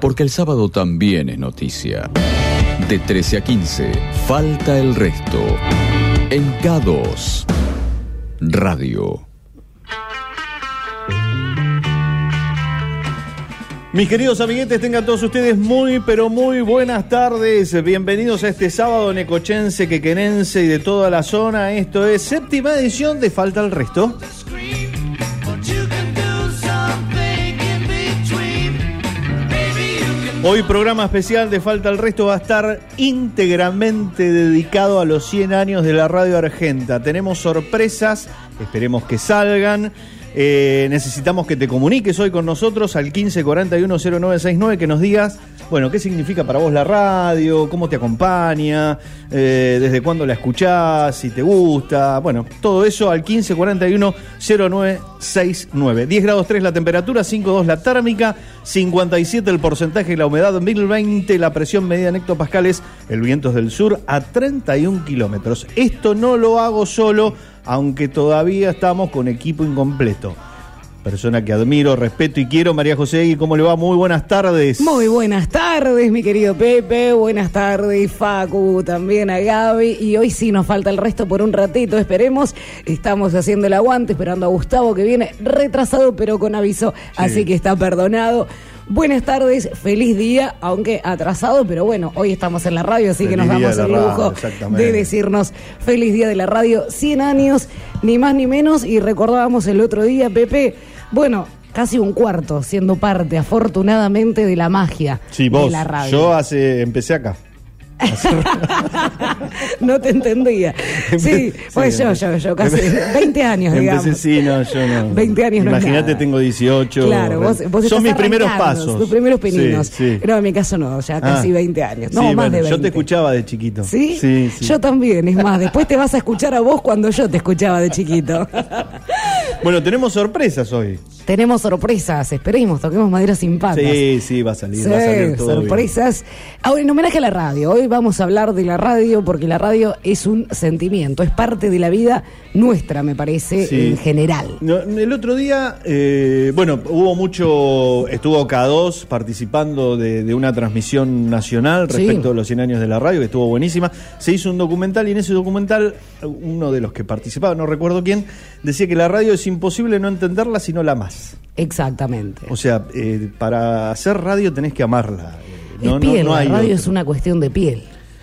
porque el sábado también es noticia. De 13 a 15, falta el resto. En K2, Radio. Mis queridos amiguetes, tengan todos ustedes muy, pero muy buenas tardes. Bienvenidos a este sábado necochense, quequenense y de toda la zona. Esto es séptima edición de Falta el Resto. Hoy programa especial de Falta el Resto va a estar íntegramente dedicado a los 100 años de la radio argenta. Tenemos sorpresas, esperemos que salgan. Eh, necesitamos que te comuniques hoy con nosotros al 15410969, que nos digas, bueno, qué significa para vos la radio, cómo te acompaña, eh, desde cuándo la escuchás, si te gusta, bueno, todo eso al 15410969. 10 grados 3 la temperatura, 5,2 la térmica, 57 el porcentaje de la humedad, 1020 la presión medida en hectopascales, el viento del sur a 31 kilómetros. Esto no lo hago solo aunque todavía estamos con equipo incompleto. Persona que admiro, respeto y quiero, María José, ¿y cómo le va? Muy buenas tardes. Muy buenas tardes, mi querido Pepe. Buenas tardes, Facu, también a Gaby. Y hoy sí nos falta el resto por un ratito, esperemos. Estamos haciendo el aguante, esperando a Gustavo que viene retrasado, pero con aviso, así que está perdonado. Buenas tardes, feliz día, aunque atrasado, pero bueno, hoy estamos en la radio, así que nos damos el lujo de decirnos feliz día de la radio, 100 años, ni más ni menos, y recordábamos el otro día, Pepe, bueno, casi un cuarto siendo parte, afortunadamente, de la magia de la radio. Yo hace, empecé acá. no te entendía. Sí, pues yo, yo, yo, casi 20 años, digamos. sí, no, yo no. 20 años no Imagínate, tengo 18. Claro, vos, vos Son mis primeros pasos. Tus primeros pininos. No, en mi caso no, ya casi 20 ah. años. No, más de 20. Yo te escuchaba de chiquito. ¿Sí? ¿Sí? Yo también, es más, después te vas a escuchar a vos cuando yo te escuchaba de chiquito. bueno, tenemos sorpresas hoy. Tenemos sorpresas, esperemos, toquemos madera sin patas. Sí, sí, va a salir, va a salir todo sorpresas. Ahora, en homenaje a la radio, hoy vamos a hablar de la radio porque la radio es un sentimiento, es parte de la vida nuestra, me parece, en general. el otro día, eh, bueno, hubo mucho, estuvo K2 participando de, una transmisión nacional respecto a los 100 años de la radio, que estuvo buenísima. Se hizo un documental y en ese documental, uno de los que participaba, no recuerdo quién, decía que la radio es imposible no entenderla sino la más. Exactamente. O sea, eh, para hacer radio tenés que amarla. Eh, no, piel, la radio es una cuestión de piel.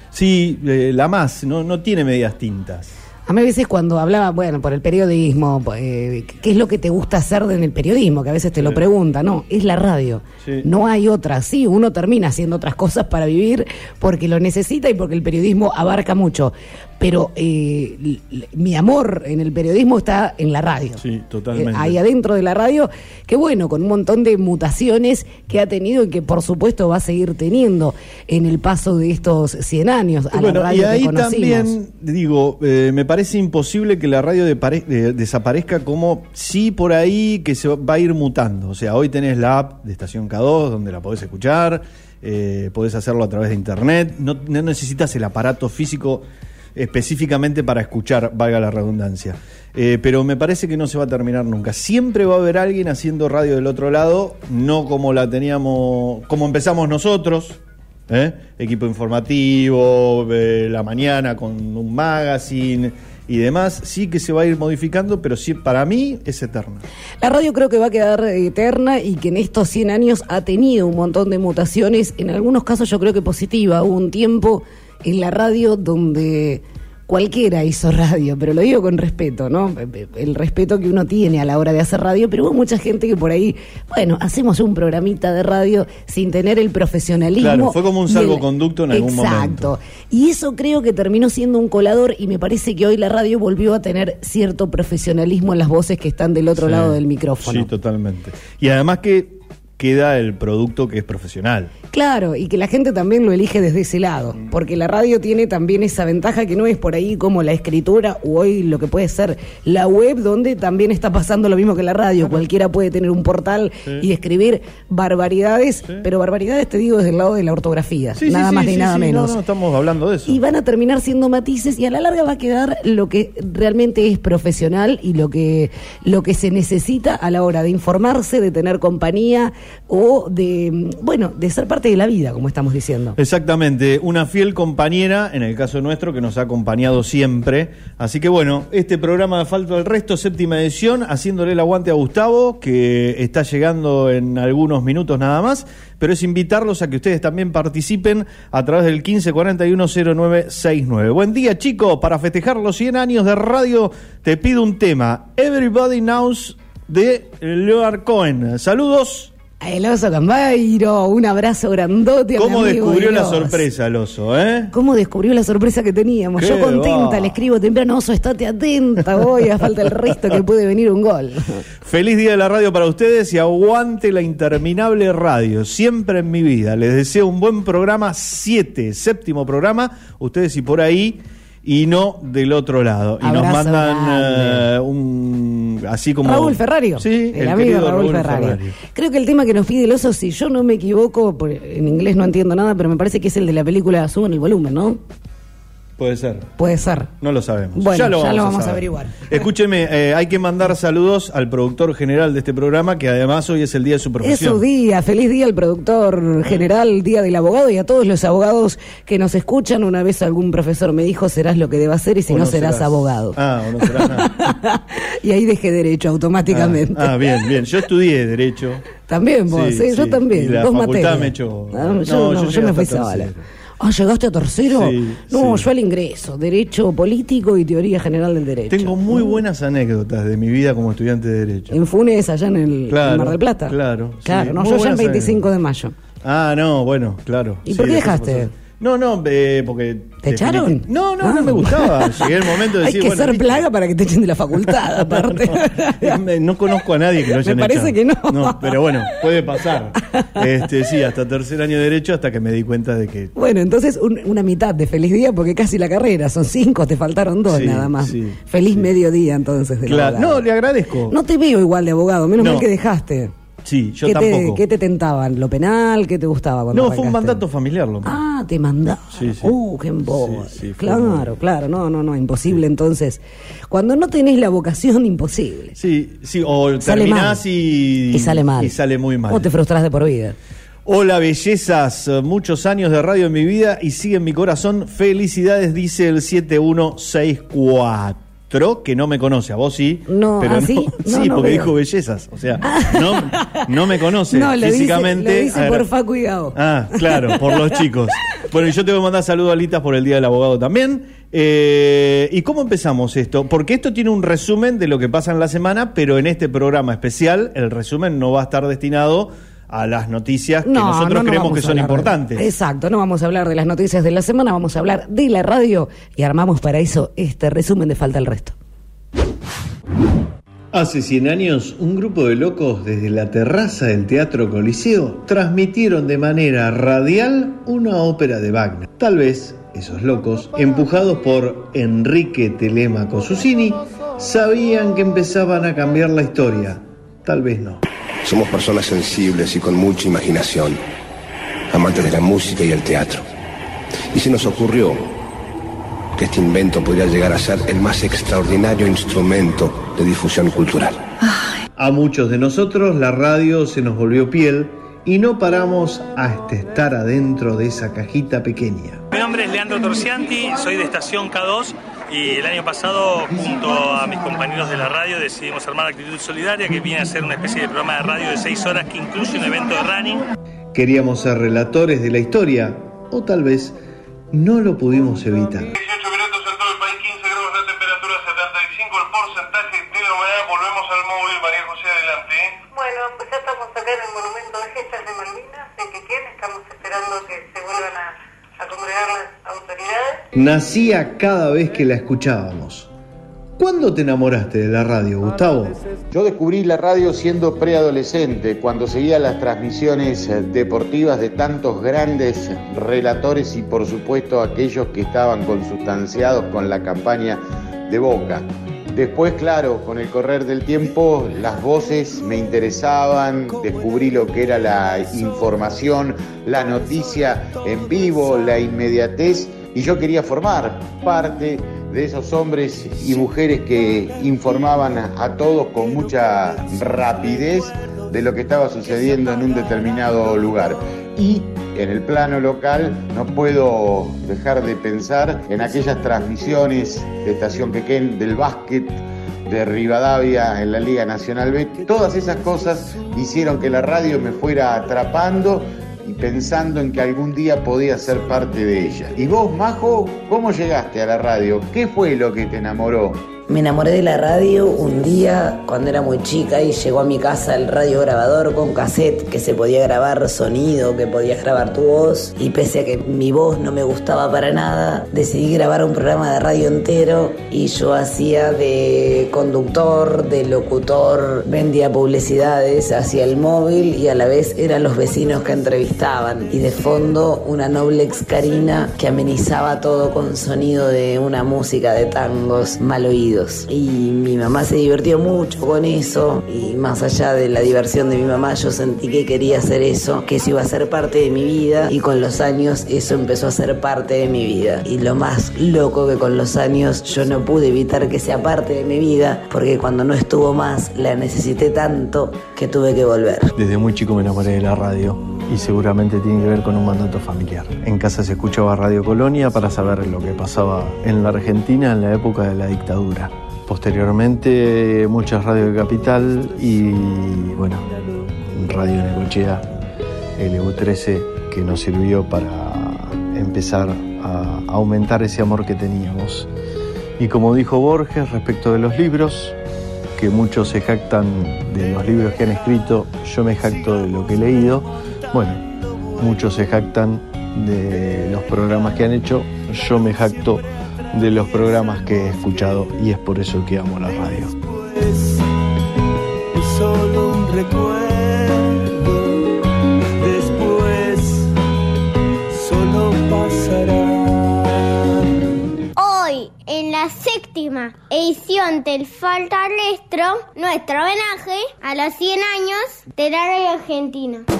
Sí, eh, la más, no, no tiene medias tintas. A mí a veces cuando hablaba, bueno, por el periodismo, ¿qué es lo que te gusta hacer en el periodismo? Que a veces te lo pregunta, no, es la radio. No hay otra. Sí, uno termina haciendo otras cosas para vivir porque lo necesita y porque el periodismo abarca mucho pero eh, mi amor en el periodismo está en la radio. Sí, totalmente. Eh, ahí adentro de la radio, que bueno, con un montón de mutaciones que ha tenido y que por supuesto va a seguir teniendo en el paso de estos 100 años a la radio y ahí también, digo, eh, me parece imposible que la radio desaparezca como sí por ahí que se va a ir mutando. O sea, hoy tenés la app de Estación K2 donde la podés escuchar, podés hacerlo a través de internet, no, no necesitas el aparato físico específicamente para escuchar, valga la redundancia. Eh, pero me parece que no se va a terminar nunca. Siempre va a haber alguien haciendo radio del otro lado, no como la teníamos, como empezamos nosotros, ¿eh? equipo informativo, eh, la mañana con un magazine y demás, sí que se va a ir modificando, pero sí, para mí es eterna. La radio creo que va a quedar eterna y que en estos 100 años ha tenido un montón de mutaciones, en algunos casos yo creo que positiva. Hubo un tiempo en la radio donde cualquiera hizo radio, pero lo digo con respeto, ¿no? El respeto que uno tiene a la hora de hacer radio, pero hubo mucha gente que por ahí, bueno, hacemos un programita de radio sin tener el profesionalismo. Claro, fue como un salvoconducto en algún momento. Exacto. Y eso creo que terminó siendo un colador y me parece que hoy la radio volvió a tener cierto profesionalismo en las voces que están del otro lado del micrófono. Sí, totalmente. Y además que queda el producto que es profesional. Claro, y que la gente también lo elige desde ese lado, mm. porque la radio tiene también esa ventaja que no es por ahí como la escritura o hoy lo que puede ser la web, donde también está pasando lo mismo que la radio. Cualquiera puede tener un portal y escribir barbaridades, pero barbaridades te digo desde el lado de la ortografía, nada más ni nada menos. No, no estamos hablando de eso. Y van a terminar siendo matices y a la larga va a quedar lo que realmente es profesional y lo que, lo que se necesita a la hora de informarse, de tener compañía o de, bueno, de ser parte de la vida, como estamos diciendo. Exactamente, una fiel compañera, en el caso nuestro, que nos ha acompañado siempre. Así que bueno, este programa de Falta del Resto, séptima edición, haciéndole el aguante a Gustavo, que está llegando en algunos minutos nada más, pero es invitarlos a que ustedes también participen a través del 15410969. Buen día chicos, para festejar los 100 años de radio te pido un tema, Everybody Knows de Leonard Cohen. Saludos. El oso Cambairo, un abrazo grandote. A ¿Cómo mi amigo descubrió la sorpresa el oso, eh? ¿Cómo descubrió la sorpresa que teníamos? Qué Yo contenta, va. le escribo temprano, oso, estate atenta, hoy a falta el resto que puede venir un gol. Feliz día de la radio para ustedes y aguante la interminable radio, siempre en mi vida. Les deseo un buen programa, siete, séptimo programa, ustedes y por ahí, y no del otro lado. Y nos mandan eh, un, así como... Raúl Ferrario. Sí, el, amigo Raúl, Ferrario. Creo que el tema que nos pide el oso, si yo no me equivoco, por- en inglés no entiendo nada, pero me parece que es el de la película Suban el volumen, ¿no? Puede ser. Puede ser. No lo sabemos. Bueno, ya lo ya vamos, lo vamos a saber. averiguar. Escúcheme, eh, hay que mandar saludos al productor general de este programa, que además hoy es el día de su Es profesión. su día, feliz día al productor general, día del abogado y a todos los abogados que nos escuchan. Una vez algún profesor me dijo, serás lo que debas ser y si no, serás, abogado. Ah, o no serás nada. y ahí dejé derecho automáticamente. Ah, ah, bien, bien. Yo estudié Derecho. También vos, Sí, sí, yo también. Y la dos facultad materias. me echó- Ah, No, yo, no, yo me fui tercero. Ah, ¿llegaste a tercero? Sí, no, sí. yo al ingreso, Derecho Político y Teoría General del Derecho. Tengo muy buenas anécdotas de mi vida como estudiante de Derecho. En Funes, allá en el Claro, en Mar del Plata. claro, sí. Claro, no, Muy yo allá en buenas 25 de mayo. Ah, no, bueno, claro. ¿Y por qué dejaste? No, no, eh, porque... ¿Te echaron? No, no, Ah. no me gustaba. Llegué el momento de Hay decir, que bueno, ser plaga para que te echen de la facultad, aparte. No, conozco a nadie que lo haya Me parece que no. No, pero bueno, puede pasar. Este, sí, hasta tercer año de Derecho, hasta que me di cuenta de que... Bueno, entonces un- una mitad de feliz día porque casi la carrera, son cinco, te faltaron dos Sí, nada más. sí, feliz sí. mediodía entonces del Claro, no, le agradezco. No te veo igual de abogado, menos No. mal que dejaste. Sí, yo ¿Qué te, tampoco. ¿Qué te tentaban? ¿Lo penal? ¿Qué te gustaba cuando No, fue un arrancaste? mandato familiar lo. Ah, te mandaba. Sí, sí. Uh, qué embobo. Sí, sí, fue claro, claro, no, no, no, imposible entonces. Cuando no tenés la vocación, imposible. Sí, sí, o Sale terminás mal. y... Y sale mal. Y sale muy mal. O te frustras de por vida. Hola, bellezas. Muchos años de radio en mi vida y sigue en mi corazón. Felicidades, dice el 7164, que no me conoce. A vos sí. No, pero ¿ah, no, sí? No, sí, no porque veo. dijo bellezas. O sea, no, no me conoce no, lo dice, físicamente. lo dice por Facu y Gao. Ah, claro, por los chicos. Bueno, y yo te voy a mandar saludos a Litas por el Día del Abogado también. Eh, ¿Y cómo empezamos esto? Porque esto tiene un resumen de lo que pasa en la semana, pero en este programa especial el resumen no va a estar destinado a las noticias que nosotros no, no creemos que son de- importantes. Exacto, no vamos a hablar de las noticias de la semana, vamos a hablar de la radio y armamos para eso este resumen de Falta el Resto. Hace 100 años, un grupo de locos desde la terraza del Teatro Coliseo transmitieron de manera radial una ópera de Wagner. Tal vez esos locos, empujados por Enrique Telemaco Susini, sabían que empezaban a cambiar la historia. Tal vez no. Somos personas sensibles y con mucha imaginación, amantes de la música y el teatro. Y se nos ocurrió que este invento podría llegar a ser el más extraordinario instrumento de difusión cultural. A muchos de nosotros la radio se nos volvió piel y no paramos hasta estar adentro de esa cajita pequeña. Mi nombre es Leandro Torcianti, soy de Estación K2 y el año pasado junto a mis compañeros de la radio decidimos armar Actitud Solidaria que viene a ser una especie de programa de radio de 6 horas que incluye un evento de running. Queríamos ser relatores de la historia o tal vez no lo pudimos evitar. 18 minutos en todo el país, 15 grados la temperatura, 75 el porcentaje de la humedad. Volvemos al móvil, María José, adelante. ¿eh? Bueno, pues ya estamos acá en el monumento de gestas de Malvinas, de Quequén, estamos esperando que se vuelvan a, a congregar las autoridades. Nacía cada vez que la escuchábamos. ¿Cuándo te enamoraste de la radio, Gustavo? Yo descubrí la radio siendo preadolescente, cuando seguía las transmisiones deportivas de tantos grandes relatores y por supuesto aquellos que estaban consustanciados con la campaña de Boca. Después, claro, con el correr del tiempo, las voces me interesaban, descubrí lo que era la información, la noticia en vivo, la inmediatez, y yo quería formar parte de esos hombres y mujeres que informaban a, todos con mucha rapidez de lo que estaba sucediendo en un determinado lugar. Y en el plano local no puedo dejar de pensar en aquellas transmisiones de Estación Quequén del básquet de Rivadavia en la Liga Nacional B. Todas esas cosas hicieron que la radio me fuera atrapando y pensando en que algún día podía ser parte de ella. ¿Y vos, Majo, cómo llegaste a la radio? ¿Qué fue lo que te enamoró? Me enamoré de la radio un día cuando era muy chica y llegó a mi casa el radio grabador con cassette que se podía grabar sonido, que podías grabar tu voz. Y pese a que mi voz no me gustaba para nada, decidí grabar un programa de radio entero y yo hacía de conductor, de locutor, vendía publicidades, hacía el móvil y a la vez eran los vecinos que entrevistaban. Y de fondo una Noblex Karina que amenizaba todo con sonido de una música de tangos mal Y mi mamá se divirtió mucho con eso. Y más allá de la diversión de mi mamá, yo sentí que quería hacer eso, que eso iba a ser parte de mi vida. Y con los años eso empezó a ser parte de mi vida. Y lo más loco que con los años yo no pude evitar que sea parte de mi vida, porque cuando no estuvo más la necesité tanto que tuve que volver. Desde muy chico me enamoré de la radio y seguramente tiene que ver con un mandato familiar. En casa se escuchaba Radio Colonia para saber lo que pasaba en la Argentina en la época de la dictadura. Posteriormente muchas radios de Capital y bueno, Radio Necochea, LU13, que nos sirvió para empezar a aumentar ese amor que teníamos. Y como dijo Borges respecto de los libros, que muchos se jactan de los libros que han escrito, yo me jacto de lo que he leído. Bueno, muchos se jactan de los programas que han hecho, yo me jacto de los programas que he escuchado y es por eso que amo la radio. solo un recuerdo, después solo pasará. Hoy, en la séptima edición del Falta Lestro, nuestro homenaje a los 100 años de la radio argentina.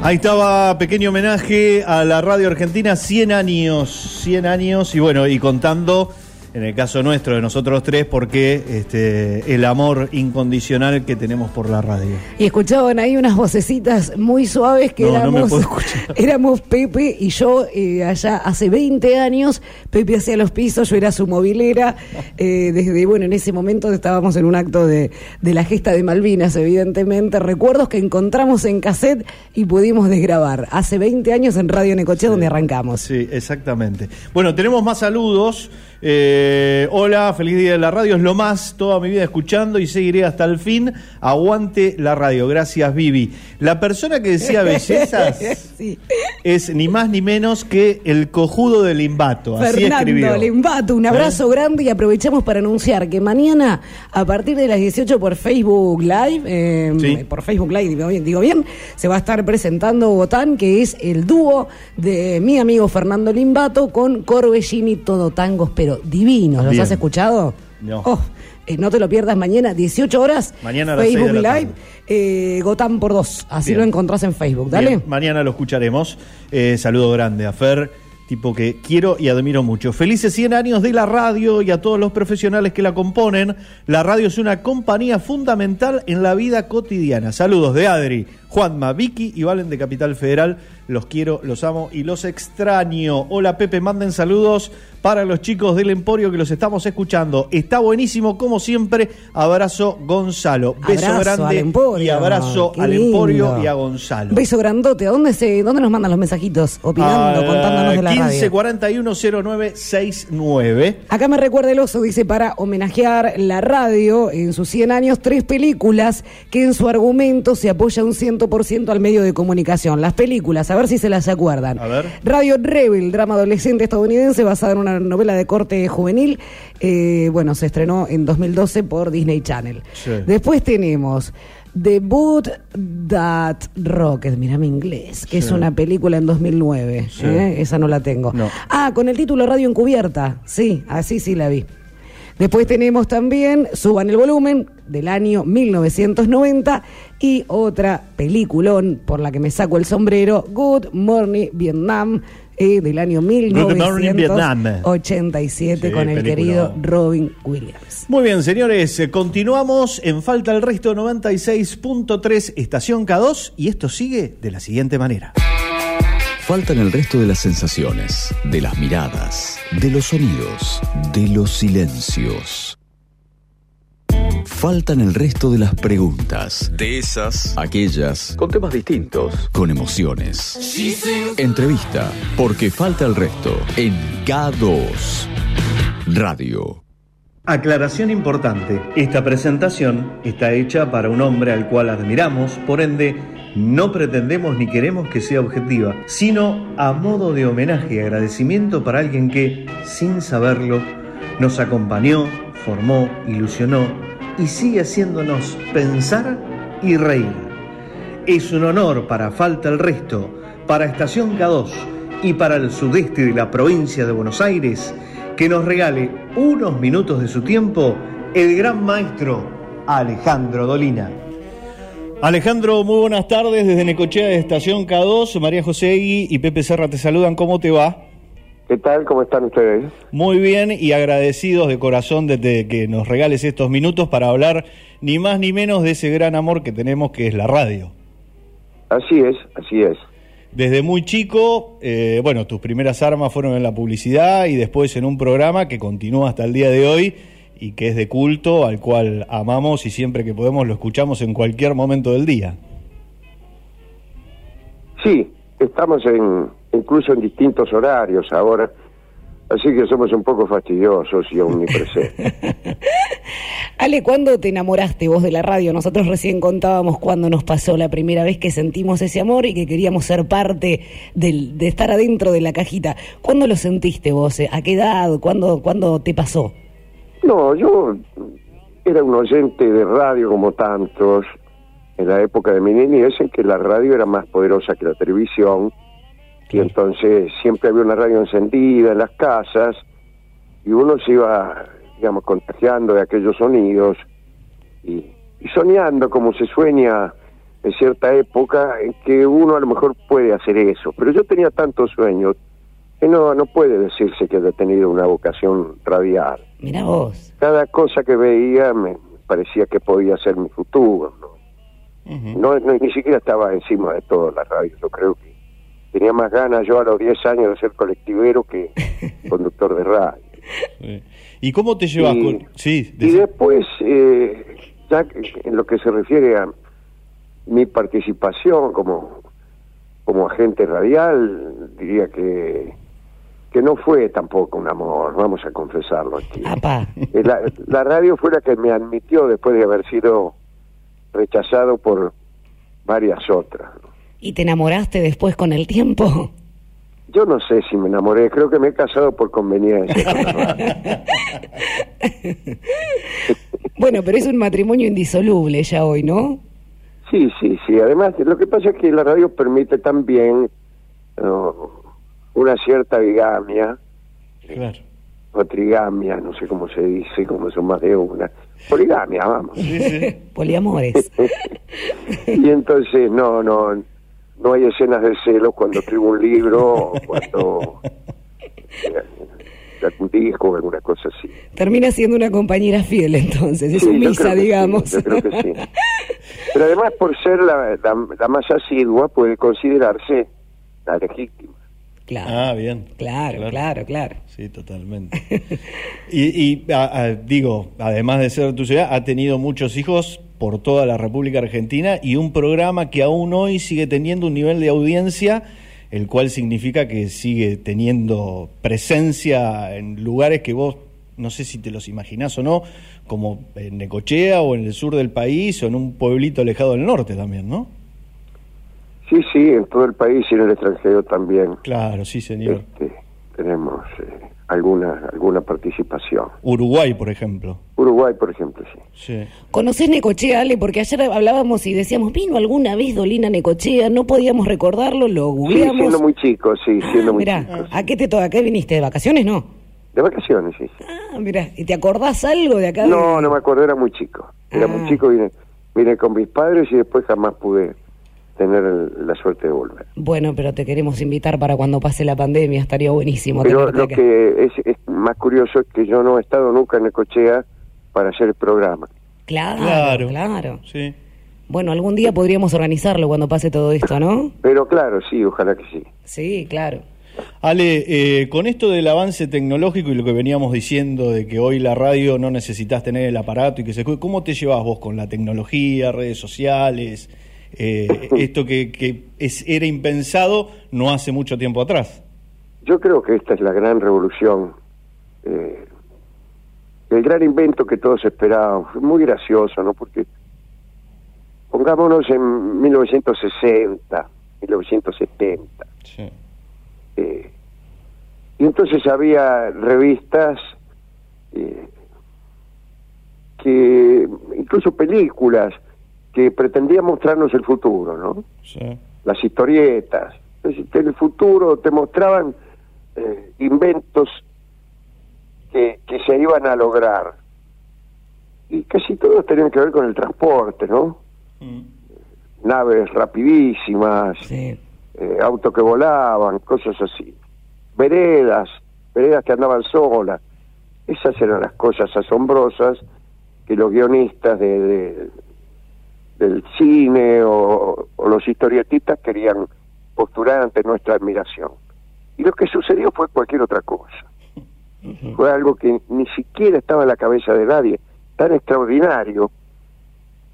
Ahí estaba, pequeño homenaje a la radio argentina, 100 años, 100 años, y bueno, y contando, en el caso nuestro, de nosotros tres, porque este, el amor incondicional que tenemos por la radio. Y escuchaban ahí unas vocecitas muy suaves que No, éramos, éramos Pepe y yo eh, allá hace 20 años. Pepe hacía los pisos, yo era su movilera. eh, desde, bueno, en ese momento estábamos en un acto de, de la gesta de Malvinas, evidentemente. Recuerdos que encontramos en cassette y pudimos desgrabar. Hace 20 años en Radio Necochea, donde arrancamos. Sí, exactamente. Bueno, tenemos más saludos. Eh, hola, feliz día de la radio, es lo más, toda mi vida escuchando y seguiré hasta el fin. Aguante la radio, gracias Vivi. La persona que decía bellezas Sí. es ni más ni menos que el cojudo del Limbato. Así escribió. Fernando Limbato, un abrazo grande y aprovechamos para anunciar que mañana a partir de las 18 por Facebook Live, eh, Sí. por Facebook Live digo bien, digo bien, se va a estar presentando Botán, que es el dúo de mi amigo Fernando Limbato con Corbellini, todo tangos, pero divinos. ¿Los Bien. has escuchado? No. Oh, eh, no te lo pierdas mañana, 18 horas. Mañana a las Facebook seis de la Live, eh, Gotán por dos. Así Bien. lo encontrás en Facebook. Dale. Bien, mañana lo escucharemos. Eh, saludo grande a Fer, tipo que quiero y admiro mucho. Felices 100 años de la radio y a todos los profesionales que la componen. La radio es una compañía fundamental en la vida cotidiana. Saludos de Adri, Juanma, Vicky y Valen de Capital Federal. Los quiero, los amo y los extraño. Hola Pepe, manden saludos para los chicos del Emporio que los estamos escuchando. Está buenísimo, como siempre. Abrazo Gonzalo. Beso Abrazo grande al Emporio. y abrazo Qué al lindo. Emporio y a Gonzalo. Beso grandote. ¿A dónde, se, ¿Dónde nos mandan los mensajitos? Opinando, Ah, contándonos de la 15 radio. 41 09 69. Acá me recuerda el oso, dice, para homenajear la radio en sus 100 años, tres películas que en su argumento se apoya un 100% al medio de comunicación. Las películas, a ver si se las acuerdan. A ver. Radio Rebel, drama adolescente estadounidense basada en una novela de corte juvenil. Eh, bueno, se estrenó en 2012 por Disney Channel. Sí. Después tenemos The Boot That Rocket, mirame inglés, que es una película en 2009. Sí. ¿eh? Esa no la tengo. No. Ah, con el título Radio Encubierta. Sí, así sí la vi. Después tenemos también Suban el volumen del año 1990 y otra peliculón por la que me saco el sombrero, Good Morning Vietnam. eh, del año Good Morning Vietnam. 1987 Sí, con el película. querido Robin Williams. Muy bien, señores, eh, continuamos en Falta el Resto 96.3 Estación K2 y esto sigue de la siguiente manera. Faltan el resto de las sensaciones, de las miradas, de los sonidos, de los silencios. Faltan el resto de las preguntas, de esas, aquellas, con temas distintos, con emociones. Entrevista, porque falta el resto en K2 Radio. Aclaración importante. Esta presentación está hecha para un hombre al cual admiramos, por ende, no pretendemos ni queremos que sea objetiva, sino a modo de homenaje y agradecimiento para alguien que, sin saberlo, nos acompañó, formó, ilusionó y sigue haciéndonos pensar y reír. Es un honor para Falta el Resto, para Estación K2 y para el sudeste de la provincia de Buenos Aires que nos regale unos minutos de su tiempo el gran maestro Alejandro Dolina. Alejandro, muy buenas tardes desde Necochea de Estación K2. María José Egui y Pepe Serra te saludan. ¿Cómo te va? ¿Qué tal? ¿Cómo están ustedes? Muy bien y agradecidos de corazón de, de que nos regales estos minutos para hablar ni más ni menos de ese gran amor que tenemos que es la radio. Así es, así es. Desde muy chico, eh, bueno, tus primeras armas fueron en la publicidad y después en un programa que continúa hasta el día de hoy y que es de culto, al cual amamos y siempre que podemos lo escuchamos en cualquier momento del día. Sí, estamos en incluso en distintos horarios ahora, así que somos un poco fastidiosos y omnipresentes. Ale, ¿cuándo te enamoraste vos de la radio? Nosotros recién contábamos cuándo nos pasó la primera vez que sentimos ese amor y que queríamos ser parte del, de estar adentro de la cajita. ¿Cuándo lo sentiste vos? ¿A qué edad? ¿Cuándo, cuándo te pasó? No, yo era un oyente de radio como tantos en la época de mi niñez en que la radio era más poderosa que la televisión y entonces siempre había una radio encendida en las casas y uno se iba, digamos, contagiando de aquellos sonidos y, y soñando como se sueña en cierta época en que uno a lo mejor puede hacer eso. Pero yo tenía tantos sueños que no, no puede decirse que haya tenido una vocación radial. Mira vos. Cada cosa que veía me parecía que podía ser mi futuro. ¿no? No, no, ni siquiera estaba encima de todo la radio. Yo creo que tenía más ganas yo a los 10 años de ser colectivero que conductor de radio. ¿Y cómo te llevas Y- con...? Sí, Y después, eh, ya que- en lo que se refiere a mi participación como, como agente radial, diría que, que no fue tampoco un amor, vamos a confesarlo aquí. Eh, La, la radio fue la que me admitió después de haber sido rechazado por varias otras. ¿Y te enamoraste después con el tiempo? Yo no sé si me enamoré, creo que me he casado por conveniencia. con. Bueno, pero es un matrimonio indisoluble ya hoy, ¿no? Sí, sí, sí. Además, lo que pasa es que la radio permite también uh, una cierta bigamia, Claro. o trigamia, no sé cómo se dice, como son más de una. Poligamia, vamos. Poliamores. y entonces, no, no, no hay escenas de celos cuando escribo un libro o cuando eh, algún disco o alguna cosa así. Termina siendo una compañera fiel entonces, es Sí, sumisa, sí, digamos. yo creo que sí. Pero además, por ser la, la, la más asidua, puede considerarse la legítima. Claro. Ah, bien. Claro, claro, claro. Sí, totalmente. y y, a- a- digo, además de ser tu ciudad, ha tenido muchos hijos por toda la República Argentina y un programa que aún hoy sigue teniendo un nivel de audiencia, el cual significa que sigue teniendo presencia en lugares que vos no sé si te los imaginás o no, como en Necochea o en el sur del país o en un pueblito alejado del norte también, ¿no? Sí, sí, en todo el país y en el extranjero también. Claro, sí, señor. Este, tenemos eh, alguna alguna participación. Uruguay, por ejemplo. Uruguay, por ejemplo, sí. Sí. ¿Conocés Necochea, Ale? Porque ayer hablábamos y decíamos, ¿vino alguna vez Dolina Necochea? No podíamos recordarlo, lo Sí, googleamos. siendo muy chico, sí, siendo muy Mirá, chico. ¿a qué te toca? ¿A qué viniste? ¿De vacaciones? No. De vacaciones, sí. Ah, mira, ¿y te acordás algo de acá? de- No, no me acuerdo, era muy chico. Era Ah. muy chico, vine, vine con mis padres y después jamás pude tener el- la suerte de volver. Bueno, pero te queremos invitar para cuando pase la pandemia, estaría buenísimo. Pero lo acá. que es, es más curioso es que yo no he estado nunca en Necochea para hacer el programa. Claro, Claro. claro. Sí. Bueno, algún día podríamos organizarlo cuando pase todo esto, ¿no? Pero claro, sí, ojalá que sí. Sí, claro. Ale, eh, con esto del avance tecnológico y lo que veníamos diciendo de que hoy la radio no necesitas tener el aparato y que se escuche, ¿cómo te llevas vos con la tecnología, redes sociales? Eh, esto que, que es, era impensado no hace mucho tiempo atrás. Yo creo que esta es la gran revolución, eh, el gran invento que todos esperábamos. Muy gracioso, ¿no? Porque pongámonos en 1960, 1970. Sí. eh, y entonces había revistas eh, que, incluso películas, que pretendían mostrarnos el futuro, ¿no? Sí. las historietas. En el futuro te mostraban eh, inventos que, que se iban a lograr. Y casi todos tenían que ver con el transporte, ¿no? Naves rapidísimas, Sí. eh, autos que volaban, cosas así. Veredas, veredas que andaban solas. Esas eran las cosas asombrosas que los guionistas de, de- del cine o, o los historietistas querían postular ante nuestra admiración. Y lo que sucedió fue cualquier otra cosa. Fue algo que ni siquiera estaba en la cabeza de nadie, tan extraordinario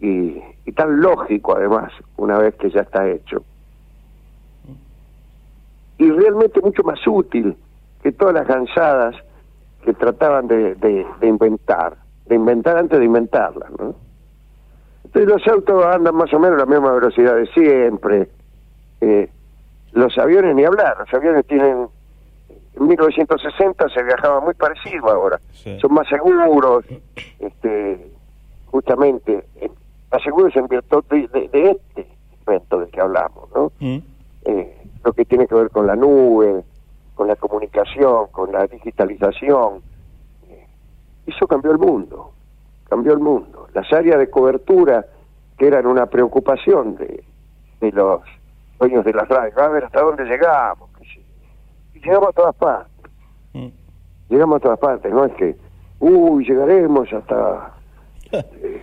y, y tan lógico además, una vez que ya está hecho. Y realmente mucho más útil que todas las gansadas que trataban de, de- de inventar, de inventar antes de inventarlas, ¿no? Los autos andan más o menos a la misma velocidad de siempre. Eh, los aviones ni hablar, los aviones tienen... En 1960 se viajaba muy parecido ahora. Sí. Son más seguros, este, justamente, eh, más seguros en virtud de, de- de este invento del que hablamos, ¿no? Mm. eh, lo que tiene que ver con la nube, con la comunicación, con la digitalización. Eh, Eso cambió el mundo, cambió el mundo. Las áreas de cobertura que eran una preocupación de, de los dueños de las radios, a ver hasta dónde llegamos. Y llegamos a todas partes, Mm. llegamos a todas partes, no es que, uy, llegaremos hasta... eh,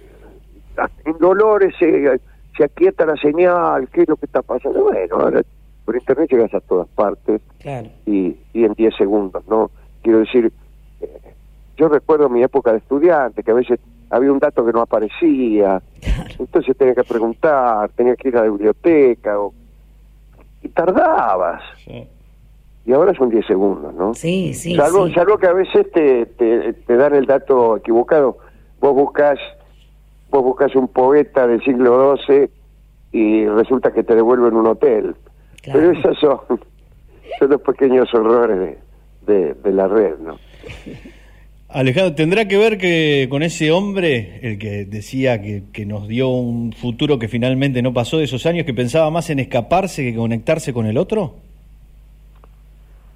en Dolores se, se aquieta la señal, ¿qué es lo que está pasando? Bueno, ahora por internet llegas a todas partes Claro. y, y en 10 segundos, ¿no? Quiero decir, eh, yo recuerdo mi época de estudiante, que a veces había un dato que no aparecía, entonces tenía que preguntar, tenía que ir a la biblioteca, o, y tardabas, Sí. y ahora son 10 segundos, ¿no? Sí, sí, salvo, sí. salvo que a veces te, te, te dan el dato equivocado, vos buscas, vos buscas un poeta del siglo XII y resulta que te devuelven un hotel. Claro. Pero esos son, son los pequeños horrores de, de, de la red, ¿no? Alejandro, ¿tendrá que ver que con ese hombre, el que decía que, que nos dio un futuro que finalmente no pasó de esos años, que pensaba más en escaparse que conectarse con el otro?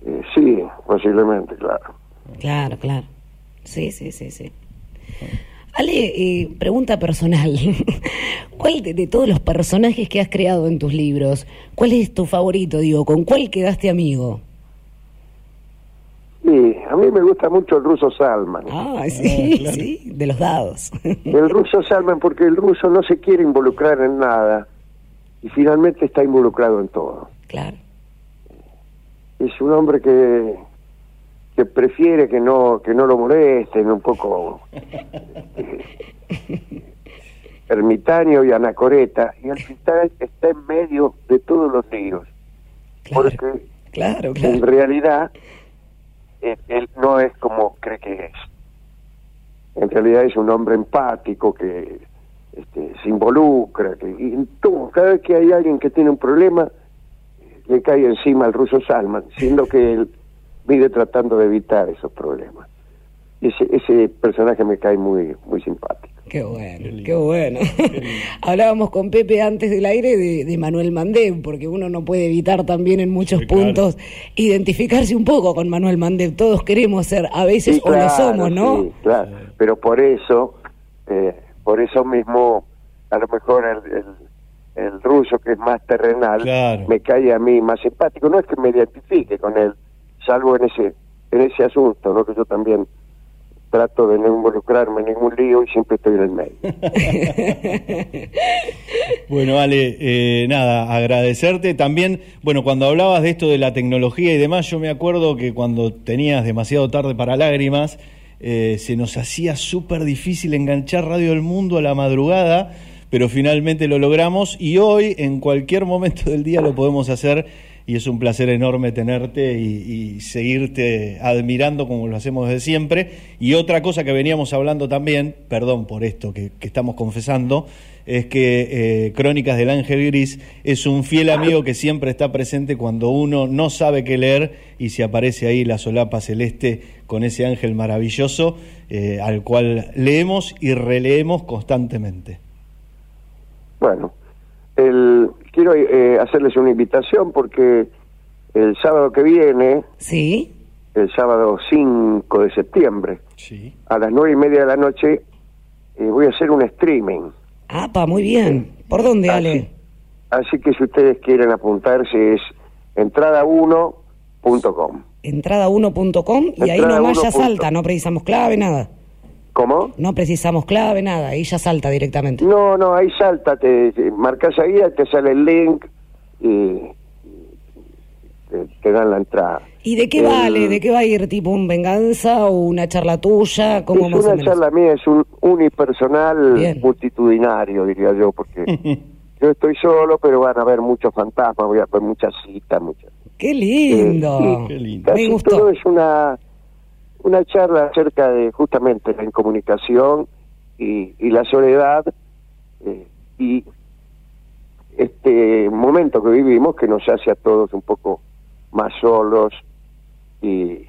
Eh, sí, posiblemente, claro. Claro, claro. Sí, sí, sí, sí. Ale, eh, pregunta personal. ¿Cuál de, de todos los personajes que has creado en tus libros, cuál es tu favorito? Digo, ¿con cuál quedaste amigo? Sí, a mí me gusta mucho el ruso Salman. Ah, sí, claro. sí, de los dados. El ruso Salman porque el ruso no se quiere involucrar en nada y finalmente está involucrado en todo. claro. es un hombre que que prefiere que no que no lo molesten un poco eh, ermitaño y anacoreta y al final está en medio de todos los líos Claro, porque claro, en claro. realidad él, no es como cree que es en realidad es un hombre empático que este, se involucra que y cada vez que hay alguien que tiene un problema le cae encima al ruso Salman, siendo que él vive tratando de evitar esos problemas. Ese, ese personaje me cae muy muy simpático. Qué bueno, qué bueno. Hablábamos con Pepe antes del aire de, de Manuel Mandeb, porque uno no puede evitar también en muchos Sí, claro. puntos identificarse un poco con Manuel Mandeb. Todos queremos ser, a veces Sí, o lo claro, somos, ¿no? sí, claro. Pero por eso, eh, por eso mismo, a lo mejor el, el- el ruso que es más terrenal me cae a mí más simpático. No es que me identifique con él, salvo en ese en ese asunto, ¿no? Que yo también trato de no involucrarme en ningún lío y siempre estoy en el medio. bueno, Ale, eh, nada, agradecerte. También, bueno, cuando hablabas de esto de la tecnología y demás, yo me acuerdo que cuando tenías demasiado tarde para lágrimas, eh, se nos hacía súper difícil enganchar Radio del Mundo a la madrugada, pero finalmente lo logramos y hoy, en cualquier momento del día, lo podemos hacer y es un placer enorme tenerte y, seguirte admirando como lo hacemos desde siempre. Y otra cosa que veníamos hablando también, perdón por esto que, estamos confesando, es que eh, Crónicas del Ángel Gris es un fiel amigo que siempre está presente cuando uno no sabe qué leer y si aparece ahí la solapa celeste con ese ángel maravilloso eh, al cual leemos y releemos constantemente. Bueno, el, quiero eh, hacerles una invitación porque el sábado que viene, sí, el sábado 5 de septiembre, sí. a las nueve y media de la noche, eh, voy a hacer un streaming. Ah, pa, muy bien. ¿Por dónde, Ale? Así que si ustedes quieren apuntarse es entrada1.com. Entrada1.com y ahí nomás ya salta, no precisamos clave, nada. ¿Cómo? No precisamos clave, nada, ahí ya salta directamente. No, no, ahí salta, te, marcas ahí, te sale el link y te, dan la entrada. ¿Y de qué vale? ¿De qué va a ir? ¿Tipo un venganza o una charla tuya? ¿Cómo es una charla mía, es un unipersonal multitudinario, diría yo, porque yo estoy solo, pero van a haber muchos fantasmas, voy a ver muchas citas, muchas. ¡Qué lindo! Eh, qué lindo. Me gustó. todo es una una charla acerca de justamente la incomunicación y, la soledad eh, y este momento que vivimos que nos hace a todos un poco más solos y,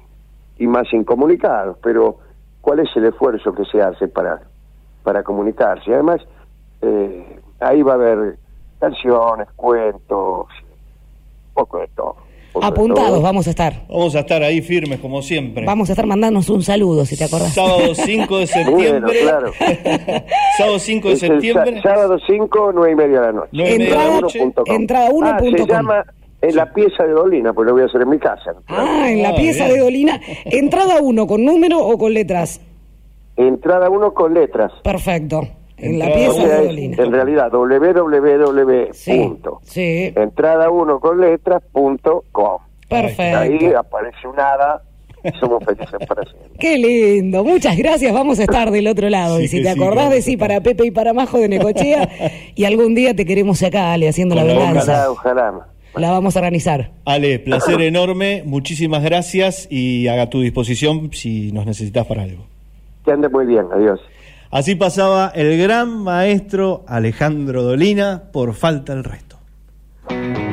más incomunicados, pero ¿cuál es el esfuerzo que se hace para, para comunicarse? Además, eh, ahí va a haber canciones, cuentos, poco de todo. Apuntados vamos a estar. Vamos a estar ahí firmes como siempre. Vamos a estar mandándonos un saludo, si te acordás. Sábado 5 de septiembre. claro. sábado 5 de septiembre. sábado 5, 9 y media de la noche. Entrada, entrada 1. Ah, se llama en la pieza de Dolina, pues lo voy a hacer en mi casa. Ah, en la ah, pieza de Dolina. ¿Entrada 1 con número o con letras? Entrada 1 con letras. Perfecto. En la pieza de Dolina. En realidad, www. Sí, Entrada 1 con letras.com. Perfecto. Ahí aparece un hada somos felices para siempre. Qué lindo, muchas gracias, vamos a estar del otro lado. y si te acordás de sí para Pepe y para Majo de Necochea, y algún día te queremos acá, Ale, haciendo la venganza. Ojalá, ojalá. La vamos a organizar. Ale, placer enorme, muchísimas gracias y haga tu disposición si nos necesitas para algo. Que ande muy bien, adiós. Así pasaba el gran maestro Alejandro Dolina por falta el resto.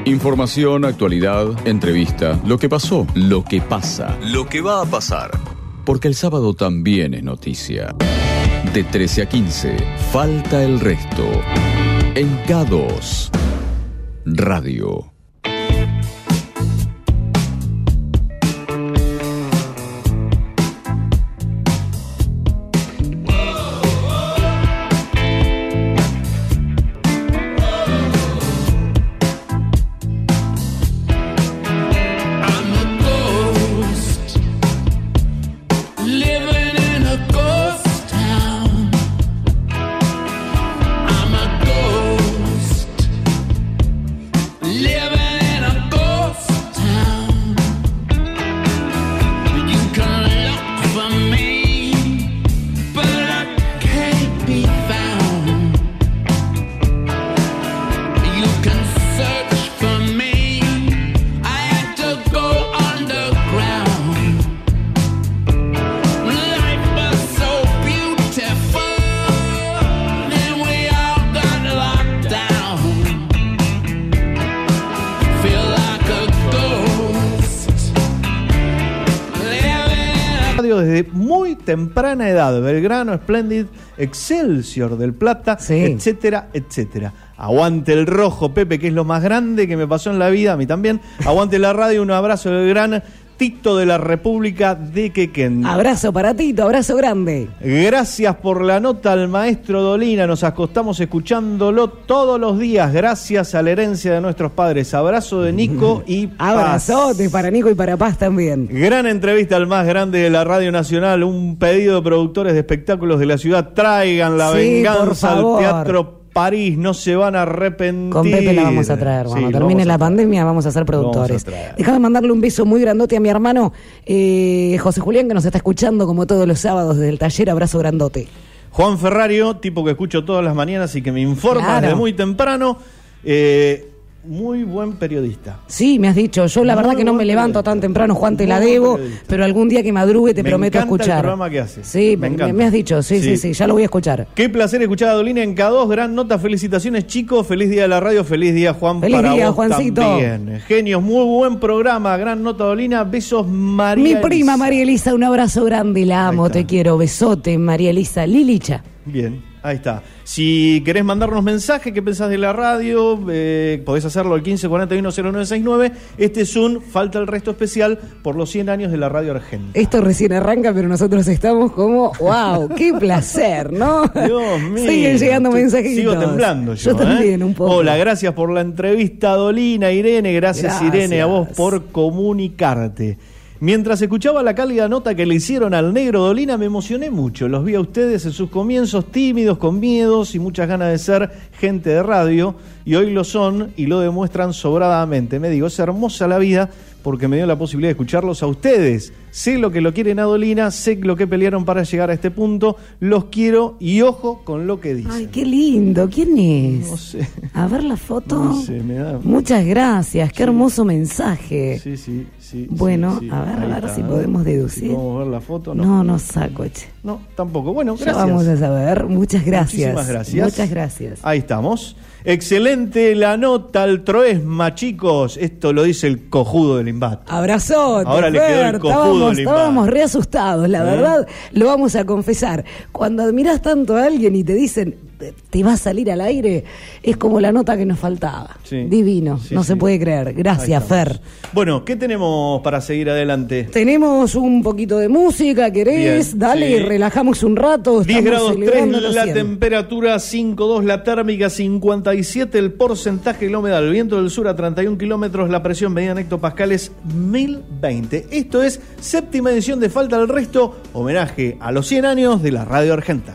Información, actualidad, entrevista, lo que pasó, lo que pasa, lo que va a pasar. Porque el sábado también es noticia. De 13 a 15, falta el resto. En K2, Radio. Temprana edad, Belgrano, Splendid, Excelsior del Plata, etcétera, etcétera. Aguante el rojo, Pepe, que es lo más grande que me pasó en la vida, a mí también. Aguante la radio, un abrazo del gran Tito de la República de Quequén. Abrazo para Tito, abrazo grande. Gracias por la nota al maestro Dolina. Nos acostamos escuchándolo todos los días. Gracias a la herencia de nuestros padres. Abrazo de Nico y Paz. Abrazote para Nico y para Paz también. Gran entrevista al más grande de la Radio Nacional. Un pedido de productores de espectáculos de la ciudad. Traigan la Sí, venganza al. Teatro París. No se van a arrepentir. Con Pepe la vamos a traer. Cuando Sí, termine la pandemia vamos a ser productores. Lo vamos a traer. Déjame mandarle un beso muy grandote a mi hermano eh, José Julián, que nos está escuchando como todos los sábados desde el taller. Abrazo grandote. Juan Ferrario, tipo que escucho todas las mañanas y que me informa Claro. desde muy temprano. eh, muy buen periodista. Sí, me has dicho. Yo la Muy verdad que no me levanto periodista. tan temprano, Juan, te Muy la debo, pero algún día que madrugue te Me prometo encanta el escuchar. programa que hace. Sí, Me me, encanta. me has dicho, sí, sí, Sí. sí, ya lo voy a escuchar. Qué placer escuchar a Dolina en K2. Gran nota, felicitaciones chicos. Feliz día de la radio, feliz día Juan Feliz para día, vos Juancito. también. Genios, muy buen programa. Gran nota Dolina. Besos María. Mi Elisa. prima María Elisa, un abrazo grande, la amo, te quiero, besote, María Elisa, Lilicha. Bien, ahí está. Si querés mandarnos mensaje, ¿qué pensás de la radio? Eh, podés hacerlo al 1541-0969. Este es un Falta el Resto especial por los 100 años de la radio argentina. Esto recién arranca, pero nosotros estamos como, wow, qué placer, ¿no? Dios mío. Siguen llegando mensajitos. Sigo temblando yo. Yo también, ¿eh? un poco. Hola, gracias por la entrevista, Dolina, Irene. Gracias, Gracias. Irene, a vos por comunicarte. Mientras escuchaba la cálida nota que le hicieron al negro Dolina, me emocioné mucho. Los vi a ustedes en sus comienzos tímidos, con miedos y muchas ganas de ser gente de radio. Y hoy lo son y lo demuestran sobradamente. Me digo, es hermosa la vida porque me dio la posibilidad de escucharlos a ustedes. Sé lo que lo quieren a Dolina, sé lo que pelearon para llegar a este punto. Los quiero y ojo con lo que dicen. Ay, qué lindo, ¿quién es? No sé. A ver la foto. No sé, me da- Muchas gracias, qué hermoso mensaje. Sí, sí, sí. Bueno, sí, sí. a ver, a ver está, si podemos deducir. Si podemos ver la foto, no. no. no, saco, che. No, tampoco. Bueno, Ya gracias. vamos a saber. Muchas gracias. Muchísimas gracias. Muchas gracias. Ahí estamos. Excelente la nota al Troesma, chicos. Esto lo dice el cojudo del Imbat. Abrazote. Ahora le quedó el cojudo estábamos, del estábamos re asustados, la ¿Eh? verdad, lo vamos a confesar. Cuando admiras tanto a alguien y te dicen, te va a salir al aire, es como la nota que nos faltaba. Sí. Divino, Sí, no sí. se puede creer. Gracias. Fer. Bueno, ¿qué tenemos para seguir adelante? Tenemos un poquito de música, ¿querés? Bien, Dale, relajamos un rato. 10 estamos grados 3 celebrando los la 100. temperatura, 5,2 la térmica, 57 el porcentaje, la humedad, el viento del sur a 31 kilómetros, la presión medida en hectopascales 1020. Esto es séptima edición de Falta del Resto, homenaje a los 100 años de la radio argenta.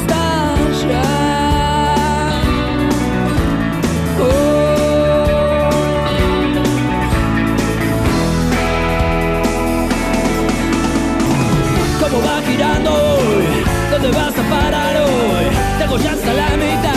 ¿Dónde vas a parar hoy? Tengo ya hasta la mitad,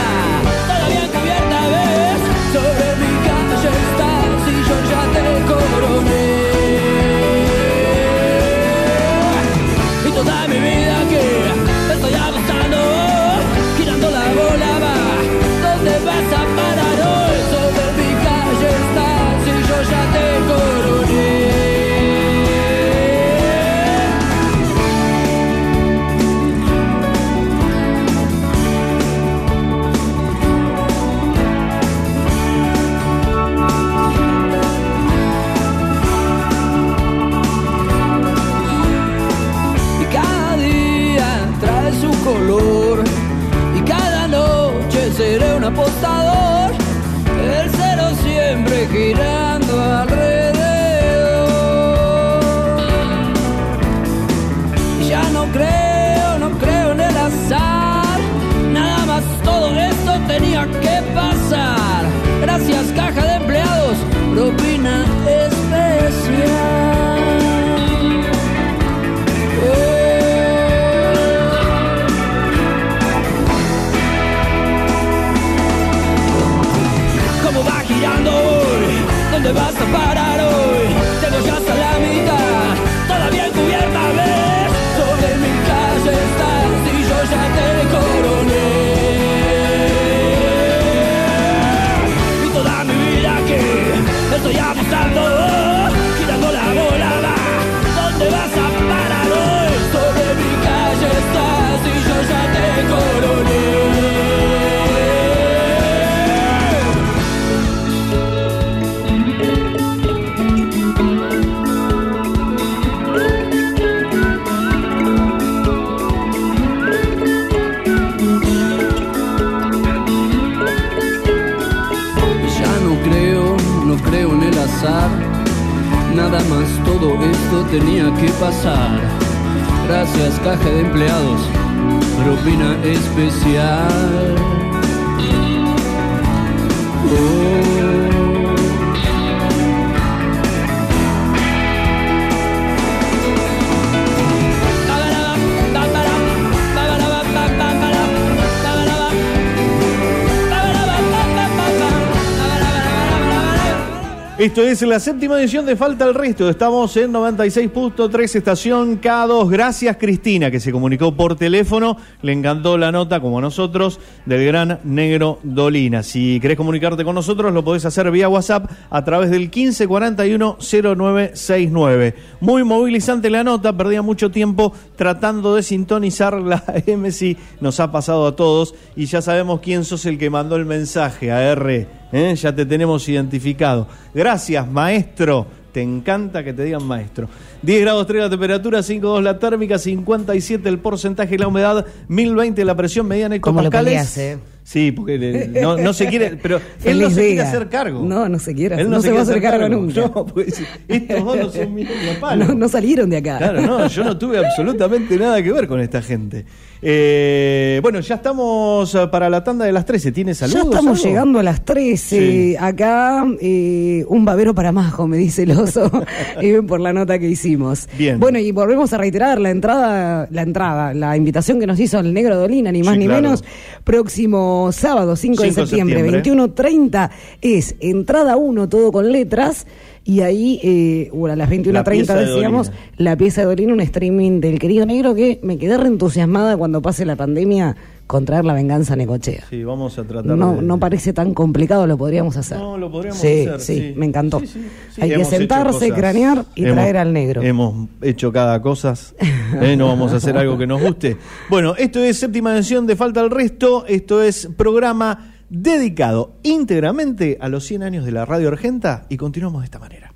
Esto es la séptima edición de Falta el Resto. Estamos en 96.3 estación K2. Gracias Cristina que se comunicó por teléfono. Le encantó la nota, como a nosotros, del gran negro Dolina. Si querés comunicarte con nosotros, lo podés hacer vía WhatsApp a través del 1541-0969. Muy movilizante la nota, perdía mucho tiempo tratando de sintonizar la MC. Nos ha pasado a todos y ya sabemos quién sos el que mandó el mensaje a R. ¿eh? Ya te tenemos identificado. Gracias, maestro. Te encanta que te digan maestro. 10 grados 3 la temperatura, 5,2 la térmica, 57 el porcentaje, la humedad, 1020 la presión mediana y ¿Cómo lo pascales. peleas, eh? Sí, porque le- no, no se quiere, pero él no se quiere hacer cargo. No, no se quiere. Él no, se, va a hacer cargo, nunca. No, porque dice, estos dos no son míos. No, no salieron de acá. Claro, no, yo no tuve absolutamente nada que ver con esta gente. Eh, bueno, ya estamos eh, para la tanda de las 13. ¿Tiene saludos? Ya estamos algo? llegando a las 13. Sí. Acá, eh, un babero para Majo, me dice el oso, por la nota que hicimos. Bien. Bueno, y volvemos a reiterar la entrada, la entrada, la invitación que nos hizo el Negro Dolina, ni más Sí, ni claro. menos. Próximo sábado, 5 de 5 de septiembre, septiembre. 21.30, es entrada 1, todo con letras. Y ahí, eh, bueno, a las La 21.30 pieza de decíamos, la pieza de Dolina, un streaming del querido negro que me quedé reentusiasmada cuando pase la pandemia con traer la venganza Necochea. Sí, vamos a tratar No, de... no parece tan complicado, lo podríamos hacer. No, lo podríamos sí, hacer, Sí, sí. me encantó. Sí, sí, sí. Hay que sentarse, cranear y hemos- traer al negro. Hemos hecho cada cosas. ¿eh? No vamos a hacer algo que nos guste. Bueno, esto es séptima edición de Falta el Resto. Esto es programa dedicado íntegramente a los 100 años de la Radio Argenta y continuamos de esta manera.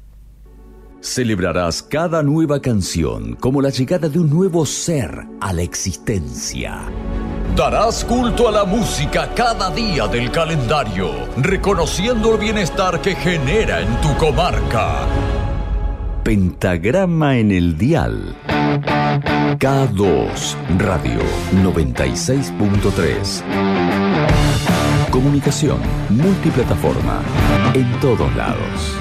Celebrarás cada nueva canción como la llegada de un nuevo ser a la existencia. Darás culto a la música cada día del calendario, reconociendo el bienestar que genera en tu comarca. Pentagrama en el dial. K2 Radio 96.3. Comunicación multiplataforma en todos lados.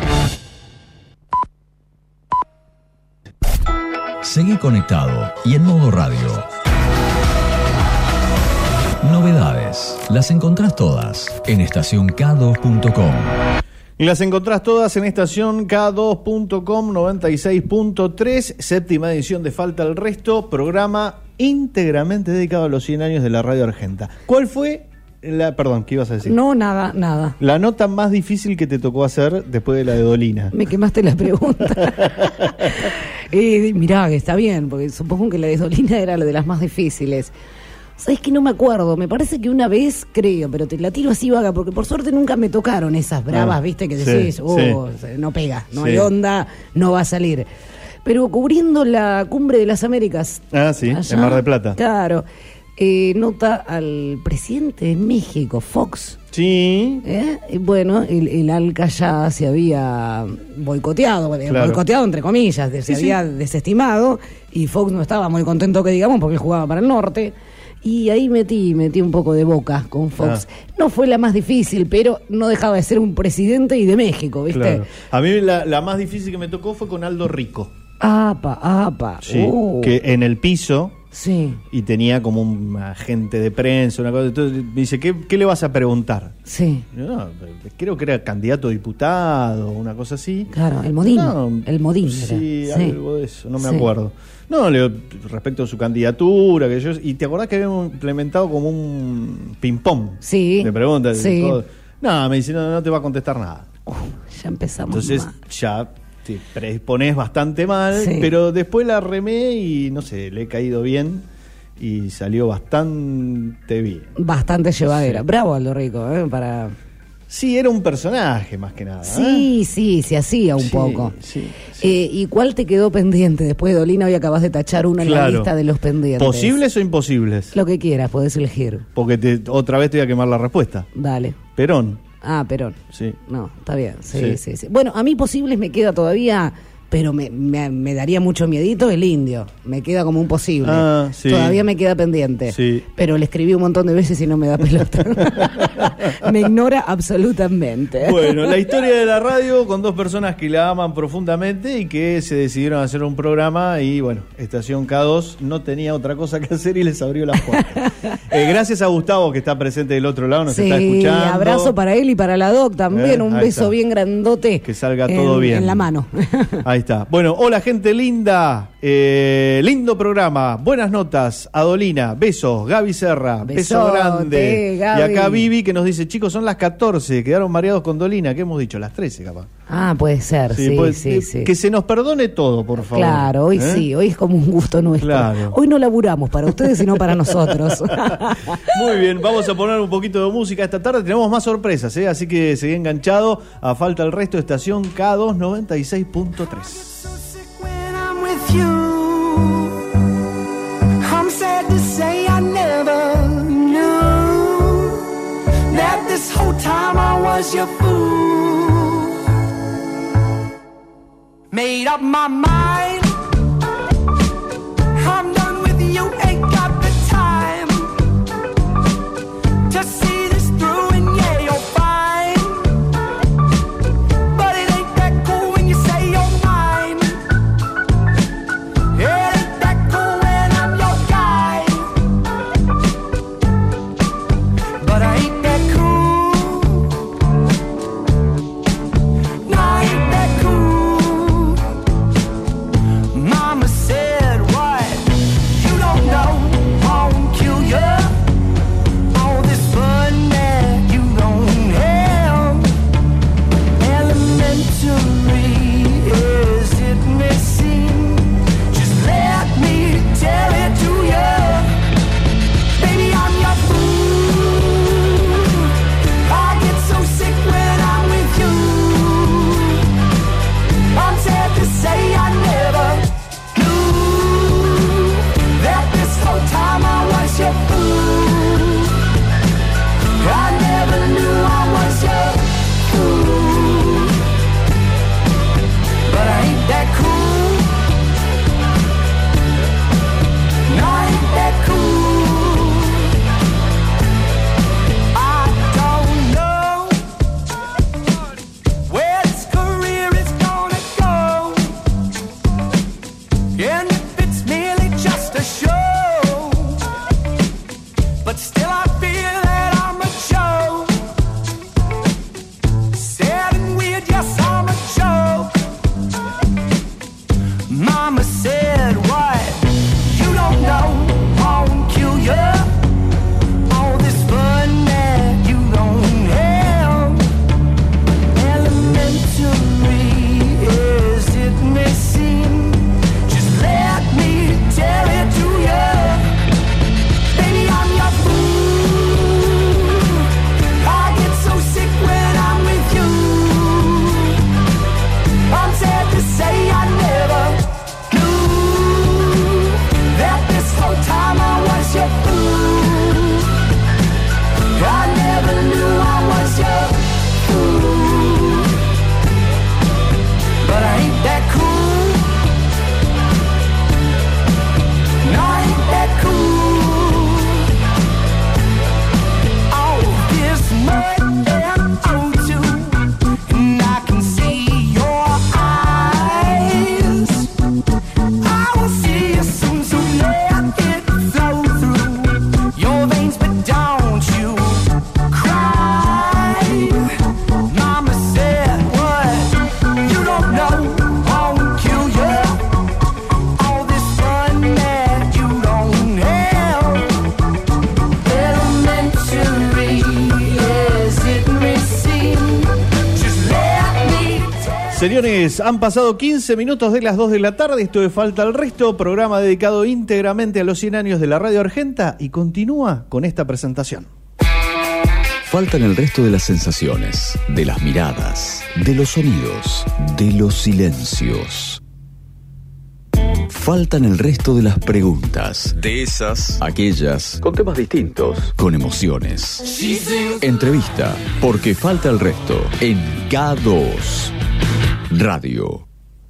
Seguí conectado y en modo radio. Novedades. Las encontrás todas en estacionk2.com. Y las encontrás todas en estación K2.com 96.3, séptima edición de Falta el Resto, programa íntegramente dedicado a los 100 años de la Radio Argenta. ¿Cuál fue la, perdón, qué ibas a decir? No, nada, nada. La nota más difícil que te tocó hacer después de la de Dolina. Me quemaste la pregunta. eh, mirá, que está bien, porque supongo que la de Dolina era la de las más difíciles. ¿Sabes que no me acuerdo? Me parece que una vez, creo, pero te la tiro así vaga, porque por suerte nunca me tocaron esas bravas, Ah, ¿viste? Que sí, decís, oh, sí. no pega, no Sí. hay onda, no va a salir. Pero cubriendo la cumbre de las Américas. Ah, sí, allá, en Mar de Plata. Claro. Eh, nota al presidente de México, Fox. Sí. ¿eh? Y Bueno, el, el ALCA ya se había boicoteado, Claro. boicoteado entre comillas, se Sí, sí. había desestimado y Fox no estaba muy contento que digamos porque él jugaba para el norte. Y ahí metí, metí un poco de boca con Fox. Ah. No fue la más difícil, pero no dejaba de ser un presidente y de México, ¿viste? Claro. A mí la, la más difícil que me tocó fue con Aldo Rico. Apa, apa. Sí, uh. que en el piso Sí, y tenía como un agente de prensa, una cosa. Entonces me dice, ¿qué, qué le vas a preguntar? sí. Yo, No, creo que era candidato a diputado, una cosa así. Claro, el Modín. No, el Modín. Sí, era. Sí. algo de eso, no me Sí. acuerdo. No, le, respecto a su candidatura, que yo, y te acordás que habíamos implementado como un ping-pong. Sí. Le preguntas. Sí. todo. No, me dice, no, no te va a contestar nada. Ya empezamos. Entonces mal. ya te predispones bastante mal, Sí. pero después la remé y no sé, le he caído bien y salió bastante bien. Bastante llevadera. Bravo, Aldo Rico, ¿eh? Para... Sí, era un personaje más que nada. ¿eh? Sí, sí, se hacía un Sí, poco. sí, Eh, ¿Y cuál te quedó pendiente? Después de Dolina hoy acabas de tachar uno en la lista de los pendientes. ¿Posibles o imposibles? Lo que quieras, podés elegir. Porque te- otra vez te voy a quemar la respuesta. Dale. Perón. Ah, Perón. Sí. No, está bien. Sí, Sí. sí, sí. Bueno, a mí posibles me queda todavía, pero me, me- me daría mucho miedito el indio. Me queda como un posible. Ah, sí. Todavía me queda pendiente. Sí. Pero le escribí un montón de veces y no me da pelota. me ignora absolutamente. Bueno, la historia de la radio con dos personas que la aman profundamente y que se decidieron hacer un programa y bueno, Estación K2 no tenía otra cosa que hacer y les abrió las puertas. Eh, gracias a Gustavo que está presente del otro lado, nos Sí, está escuchando. abrazo para él y para la doc también. Eh, un beso está. bien grandote. Que salga en- todo bien. En la mano. Ahí está. Bueno, hola gente linda. Eh, lindo programa. Buenas notas. Adolina. Besos. Gaby Serra. Beso Besote, grande. Gaby. Y acá Vivi que nos dice, chicos, son las 14. Quedaron mareados con Dolina. ¿Qué hemos dicho? Las 13 capaz. Ah, puede ser, sí, sí, sí. Que se nos perdone todo, por favor. Claro, hoy ¿Eh? sí, hoy es como un gusto nuestro. Claro. Hoy no laburamos para ustedes, sino para nosotros. Muy bien, vamos a poner un poquito de música esta tarde. Tenemos más sorpresas, ¿eh? así que seguí enganchado. A falta el resto, estación K2 96.3. when I'm with you. I'm sad to say I never knew that this whole time I was your fool. Made up my mind. I'm Han pasado 15 minutos de las 2 de la tarde. Esto de Falta el Resto, programa dedicado íntegramente a los 100 años de la radio argenta y continúa con esta presentación. Faltan el resto de las sensaciones, de las miradas, de los sonidos, de los silencios. Faltan el resto de las preguntas, de esas, aquellas, con temas distintos, con emociones. Entrevista, porque falta el resto en K2 Radio.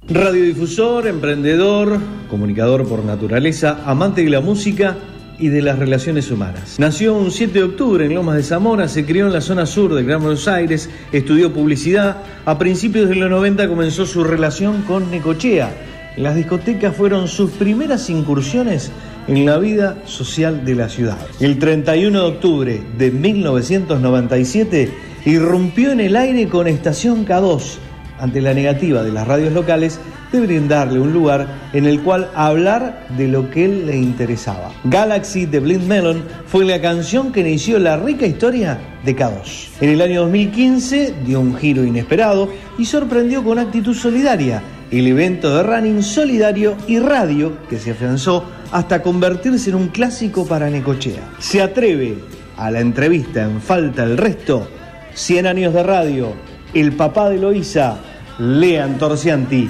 Radiodifusor, emprendedor, comunicador por naturaleza, amante de la música y de las relaciones humanas. Nació un 7 de octubre en Lomas de Zamora, se crió en la zona sur del Gran Buenos Aires, estudió publicidad. A principios de los 90 comenzó su relación con Necochea. Las discotecas fueron sus primeras incursiones en la vida social de la ciudad. El 31 de octubre de 1997 irrumpió en el aire con Estación K2 ante la negativa de las radios locales de brindarle un lugar en el cual hablar de lo que él le interesaba. Galaxy de Blind Melon fue la canción que inició la rica historia de K2. En el año 2015 dio un giro inesperado y sorprendió con actitud solidaria, el evento de running solidario y radio que se afianzó hasta convertirse en un clásico para Necochea. Se atreve a la entrevista en Falta el Resto, 100 años de radio, el papá de Loisa, Lean Torcianti.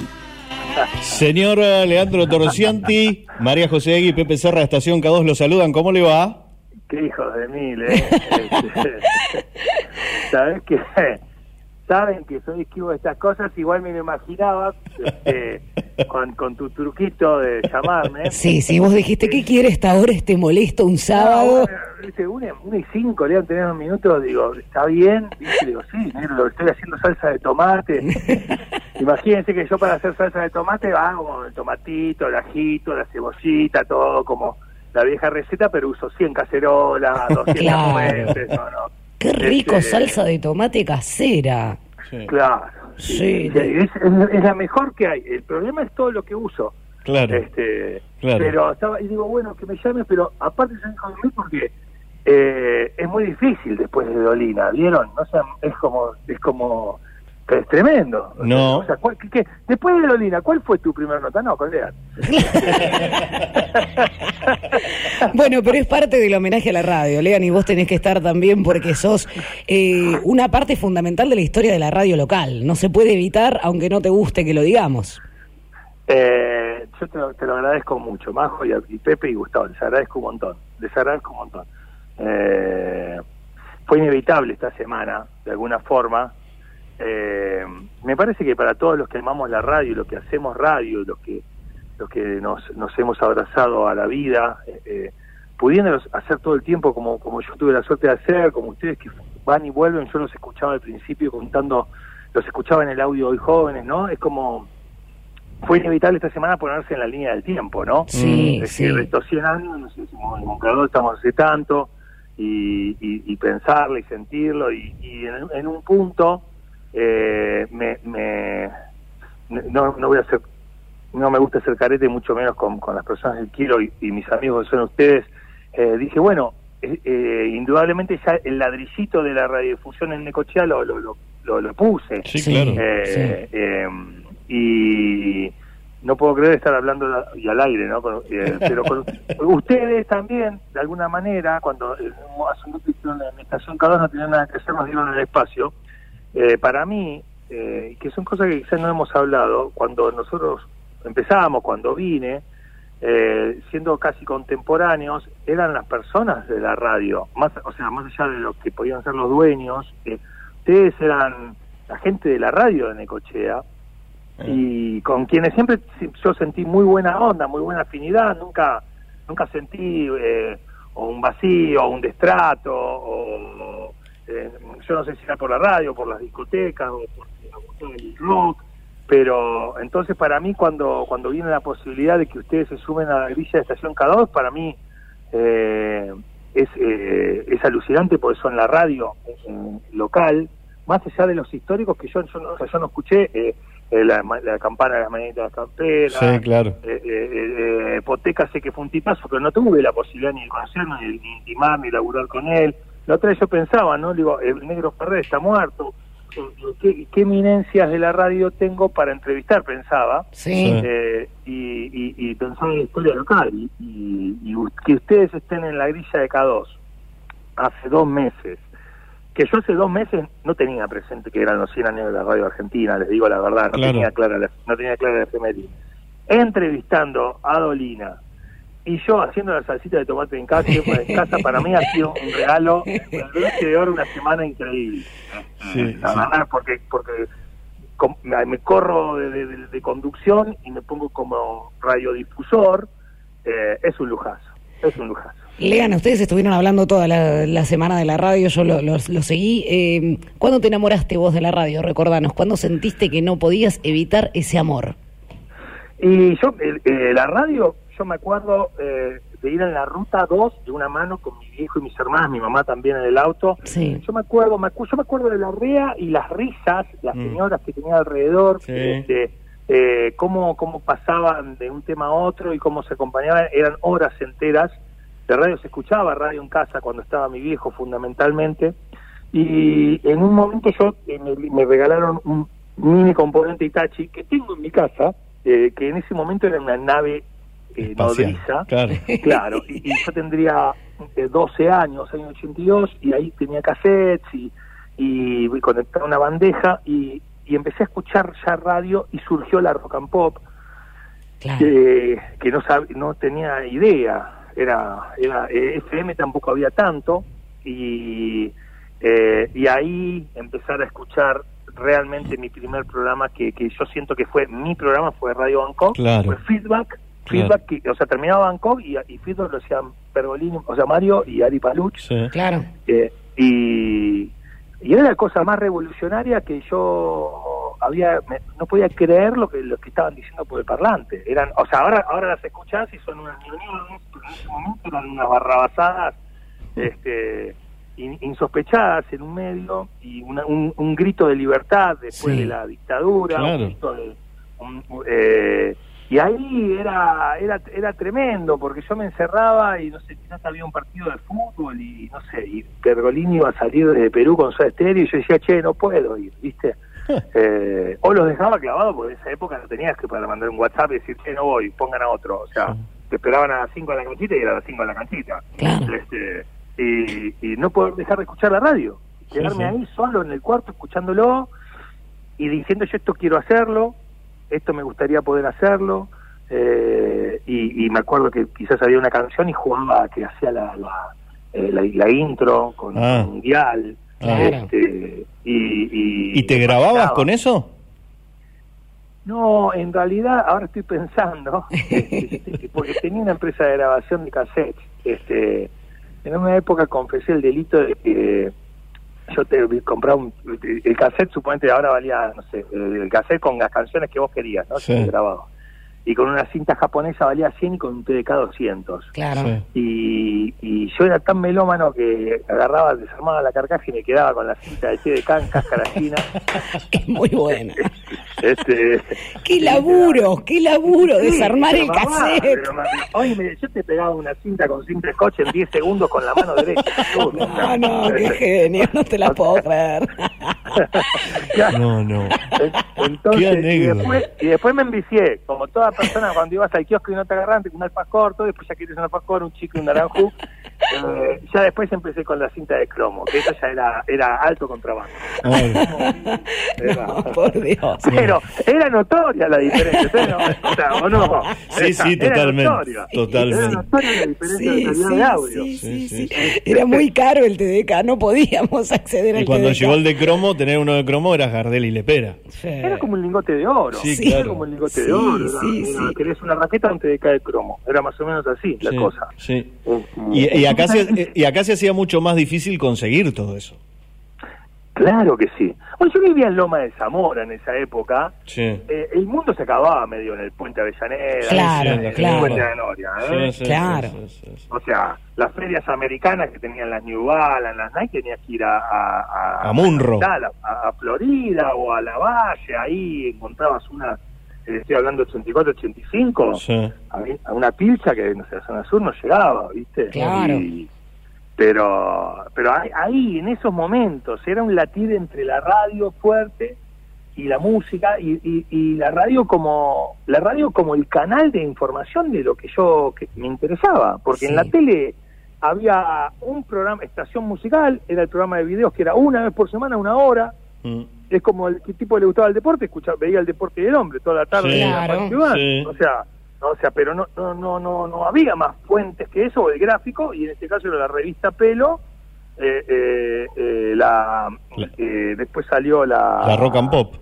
Señor eh, Leandro Torcianti, María José Egui, Pepe Serra, Estación K2, lo saludan. ¿Cómo le va? Qué hijos de mil, ¿eh? ¿Sabes qué? Saben que soy esquivo de estas cosas, igual me lo imaginaba este, con, con tu truquito de llamarme. Sí, sí, vos dijiste, ¿qué quiere esta hora, este molesto, un sábado? No, dice, una, una y cinco, le tener un minuto, digo, ¿está bien? Y digo, sí, negro, estoy haciendo salsa de tomate. Imagínense que yo para hacer salsa de tomate hago el tomatito, el ajito, la cebollita, todo como la vieja receta, pero uso 100 cacerolas, 200 Claro. no, no. Qué rico Este, salsa de tomate casera. Claro. Sí. Es, es- es la mejor que hay. El problema es todo lo que uso. Claro. Este, Claro. Pero estaba, y digo, bueno, que me llames, pero aparte se hijo de mí porque eh, es muy difícil después de Dolina, ¿vieron? O sea, es como, es como, es tremendo. No. O sea, ¿cuál- qué- qué? después de Dolina, ¿cuál fue tu primer nota? No, con Lean. Bueno, pero es parte del homenaje a la radio, Lean, y vos tenés que estar también porque sos eh, una parte fundamental de la historia de la radio local. No se puede evitar, aunque no te guste que lo digamos. Eh, yo te lo, te lo agradezco mucho, Majo y, a- y Pepe y Gustavo, les agradezco un montón, les agradezco un montón. Eh, fue inevitable esta semana, de alguna forma. Eh, me parece que para todos los que amamos la radio, los que hacemos radio, los que los que nos, nos hemos abrazado a la vida, eh, eh, pudiendo hacer todo el tiempo como, como yo tuve la suerte de hacer, como ustedes que van y vuelven, yo los escuchaba al principio contando, los escuchaba en el audio hoy jóvenes, ¿no? Es como fue inevitable esta semana ponerse en la línea del tiempo, ¿no? Sí, es sí. decir, estos 100 años, no sé estamos hace tanto, y, y, y pensarlo y sentirlo, y, y en, en un punto eh, me, me no, no voy a hacer, no me gusta hacer carete, mucho menos con, con las personas que quiero y, y mis amigos que son ustedes, eh, dije, bueno, eh, eh, indudablemente ya el ladrillito de la radiodifusión en Necochea lo, lo, lo, lo- lo puse. Sí, claro. Eh, eh, y no puedo creer estar hablando la- y al aire, ¿no? Con- eh, pero con ustedes también, de alguna manera, cuando hace un hicieron en Estación K2 no tenían nada que hacer, nos dieron el espacio. Eh, para mí, eh, que son cosas que quizás no hemos hablado, cuando nosotros empezamos, cuando vine, eh, siendo casi contemporáneos, eran las personas de la radio, más, o sea, más allá de lo que podían ser los dueños, eh, ustedes eran la gente de la radio de Necochea, y con quienes siempre si- yo sentí muy buena onda, muy buena afinidad, nunca nunca sentí eh, o un vacío, o un destrato, o eh, yo no sé si era por la radio, por las discotecas, o por el rock, pero entonces para mí cuando cuando viene la posibilidad de que ustedes se sumen a la grilla de Estación K2, para mí eh, es, eh, es alucinante porque son la radio eh, local, más allá de los históricos que yo, yo, no, o sea, yo no escuché, eh, eh, la, la campana de las mañanitas de camperas, Sí, claro. Poteca sé que fue un tipazo, pero no tuve la posibilidad ni de conocerlo, ni, ni intimar, ni laburar con él. La otra vez yo pensaba, ¿no? Digo, el negro Ferrer está muerto, eh, ¿qué, qué eminencias de la radio tengo para entrevistar? Pensaba. Sí. Eh, y, y, y pensaba en la historia local. Y, y- y u- que ustedes estén en la grilla de K2 hace dos meses. Que yo hace dos meses no tenía presente que eran los 100 años de la radio argentina, les digo la verdad, no Claro. tenía clara la, no tenía clara la efeméride. Entrevistando a Dolina y yo haciendo la salsita de tomate en casa, en casa para mí ha sido un regalo, el broche de oro una semana increíble. Sí, La verdad, porque, porque me corro de, de- de- de conducción y me pongo como radiodifusor, eh, es un lujazo, es un lujazo. Lean, ustedes estuvieron hablando toda la, la semana de la radio, yo lo, lo- lo seguí. Eh, ¿Cuándo te enamoraste vos de la radio? Recordanos, ¿cuándo sentiste que no podías evitar ese amor? Y yo, el- eh, la radio, yo me acuerdo eh, de ir en la ruta 2 de una mano con mi viejo y mis hermanas, mi mamá también en el auto. Sí. Yo me acuerdo, me acu- yo me acuerdo de la rea y las risas, las señoras que tenía alrededor, Sí. este, eh, cómo, cómo pasaban de un tema a otro y cómo se acompañaban, eran horas enteras. De radio se escuchaba radio en casa cuando estaba mi viejo fundamentalmente. Y en un momento yo eh, me, me regalaron un mini componente Itachi que tengo en mi casa, eh, que en ese momento era una nave eh, Espacial, nodriza. claro. Claro, y, y yo tendría eh, 12 años, año 82, y ahí tenía cassettes y, y conectaba una bandeja y, y empecé a escuchar ya radio y surgió la rock and pop, que, que no, sab- no tenía idea, era, era eh, FM tampoco había tanto, y, eh, y ahí empezar a escuchar realmente mi primer programa que, que yo siento que fue mi programa fue Radio Bangkok Claro. fue Feedback Claro. Feedback que, o sea terminaba Bangkok y, y Feedback lo hacían Pergolini o sea Mario y Ari Paluch Claro. eh, y, y era la cosa más revolucionaria que yo había me- no podía creer lo que lo que estaban diciendo por el parlante eran o sea ahora ahora las escuchás y son unas pero en ese momento eran unas barrabasadas este in- insospechadas en un medio y una- un, un grito de libertad después Sí. de la dictadura Claro. un grito de- un- eh, y ahí era, era era tremendo porque yo me encerraba y no sé quizás había un partido de fútbol y no sé y Pergolini iba a salir de Perú con su estéreo y yo decía che no puedo ir viste eh, o los dejaba clavados porque en esa época no tenías que para mandar un WhatsApp y decir che no voy pongan a otro o sea te esperaban a las 5 de la canchita y era a las 5 de la canchita. Este, y, y no poder dejar de escuchar la radio quedarme sí. ahí solo en el cuarto escuchándolo y diciendo yo esto quiero hacerlo, esto me gustaría poder hacerlo, eh, y, y me acuerdo que quizás había una canción y jugaba que hacía la, la, eh, la, la intro con Ah. mundial, Claro. este, y, y, ¿Y te grababas con eso? No, en realidad ahora estoy pensando, este, porque tenía una empresa de grabación de cassettes, este, en una época confesé el delito de que yo te compraba un, el cassette suponete ahora valía, no sé, el, cassette con las canciones que vos querías, ¿no? Sí. Grabado. Y con una cinta japonesa valía 100 y con un TDK 200. Claro. Sí. Y, y yo era tan melómano que agarraba, desarmaba la carcaja y me quedaba con la cinta de TDK en cáscara china. Muy buena. Este, ¡Qué laburo! ¡Qué laburo! Desarmar el mamá, cassette. pero mamá, Oye, me- yo te pegaba una cinta con cinta scotch en 10 segundos con la mano derecha. No, no, qué genio, no te la puedo creer. No, no. En- Entonces, Qué y después, y después me envicié, como toda persona cuando ibas al kiosco y no te agarraban, te un alfajor, todo, después ya quieres un alfajor, un chico y un naranjú. Eh, ya después empecé con la cinta de cromo, que eso ya era, era alto contrabando. Era- Por Dios. Pero era notoria la diferencia, ¿sí, no? O, sea, ¿o no? Sí, sí, Era totalmente. notoria. Totalmente. Era notoria la diferencia Sí, de calidad sí, de audio. sí, sí, sí. Era muy caro el TDK, no podíamos acceder al Y cuando TDK. llegó el de cromo, tener uno de cromo era Gardel y Lepera. Era como un lingote de oro. Sí, Era claro. como un lingote Sí, de oro. Era- sí, era- sí. Querías una raqueta o un TDK de cromo. Era más o menos así la cosa. Sí. Este, Y, y acá se, y acá se hacía mucho más difícil conseguir todo eso. Claro que sí. Bueno, yo vivía en Loma de Zamora en esa época. Sí. Eh, el mundo se acababa medio en el puente Avellaneda, Claro, en el claro. puente de Noria. ¿eh? Sí, sí, Claro. sí, sí, sí. O sea, las ferias americanas que tenían las New Balance, las Nike, tenías que ir a, a, A Munro. a, a- a Florida o a La Valle, ahí encontrabas una, eh, estoy hablando 84, 85, Sí. a, mí- a una pilcha que no sé, a zona sur no llegaba, ¿viste? Claro. Y, Pero, pero ahí, ahí, en esos momentos, era un latir entre la radio fuerte y la música y, y, y la radio como la radio como el canal de información de lo que yo que me interesaba porque en la tele había un programa estación musical era el programa de videos que era una vez por semana una hora Mm. es como el que tipo le gustaba el deporte escuchaba veía el deporte del hombre toda la tarde Sí. en la Claro. Sí. o sea no, o sea pero no no no no no había más fuentes que eso o el gráfico y en este caso era la revista Pelo eh, eh, eh, la, eh, después salió la La rock and pop.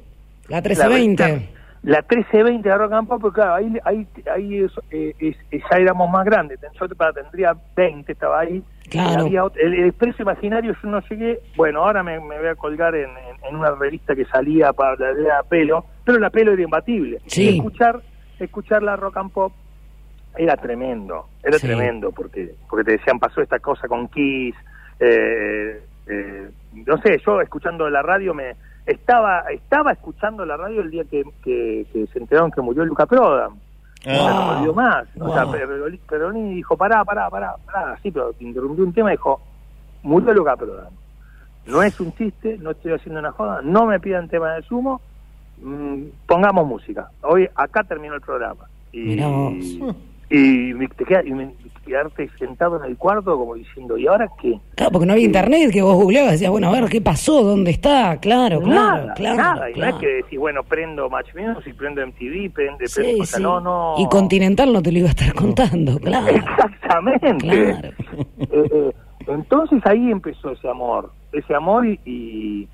La 1320. la 1320 de Rock and Pop, porque claro, ahí, ahí, ahí es, eh, es- es- ya éramos más grandes. Yo para- tendría 20, estaba ahí. Claro. Había el, el Expreso Imaginario yo no llegué. Bueno, ahora me, me voy a colgar en, en- una revista que salía para la de la pelo, pero la pelo era imbatible. Sí. Escuchar, escuchar la Rock and Pop era tremendo, era Sí. tremendo, porque porque te decían pasó esta cosa con Kiss, eh, eh, no sé, yo escuchando la radio me estaba estaba escuchando la radio el día que, que, que se enteraron que murió Luca Prodan. Ah. No me olvidó más. O sea, Wow. Peroni dijo, pará, pará, pará, pará. Sí, pero interrumpió un tema y dijo, murió Luca Prodan. No es un chiste, no estoy haciendo una joda, no me pidan tema de sumo, mm, pongamos música. Hoy acá terminó el programa. Y, y, me- te queda- y me- quedarte sentado en el cuarto como diciendo, ¿y ahora qué? Claro, porque no había internet, que vos googleabas decías, bueno, a ver, ¿qué pasó? ¿Dónde está? Claro, claro, nada, claro. nada. Y no claro. es que decís, bueno, prendo Match Music, prendo MTV, prende, Sí, prendo- sí. no, no. Y Continental no te lo iba a estar contando, claro. Exactamente. Claro. Eh, eh, entonces ahí empezó ese amor, ese amor y, y,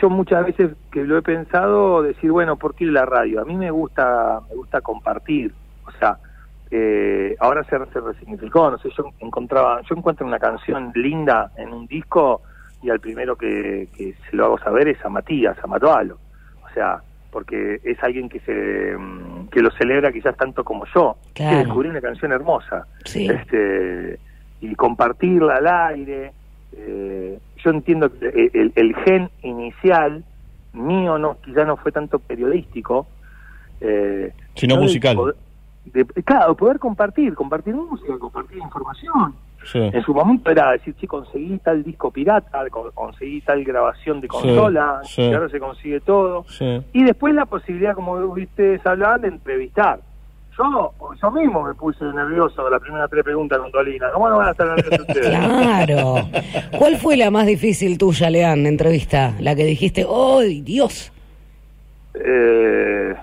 yo muchas veces que lo he pensado, decir, bueno, ¿por qué la radio? A mí me gusta, me gusta compartir, o sea, eh, ahora se, se resignificó, no sé, yo encontraba, yo encuentro una canción linda en un disco y al primero que, que se lo hago saber es a Matías, a Matualo, o sea, porque es alguien que se mm, que lo celebra quizás tanto como yo, Claro. que descubrí una canción hermosa, Sí. este y compartirla al aire. eh, yo entiendo que el, el- el gen inicial mío no quizá no fue tanto periodístico, eh, Sino musical. poder- de- claro, poder compartir, compartir música, compartir información. Sí. En su momento era decir, sí, conseguí tal disco pirata, con- conseguí tal grabación de consola, sí. ahora se consigue todo. Y después la posibilidad, como ustedes hablaban, de entrevistar. Yo, yo mismo me puse nervioso de la primera tres preguntas con Dolina. ¿Cómo no van a estar nerviosos ustedes? Claro. ¿Cuál fue la más difícil tuya, Leán, entrevista? La que dijiste, ¡ay, Dios! Eh,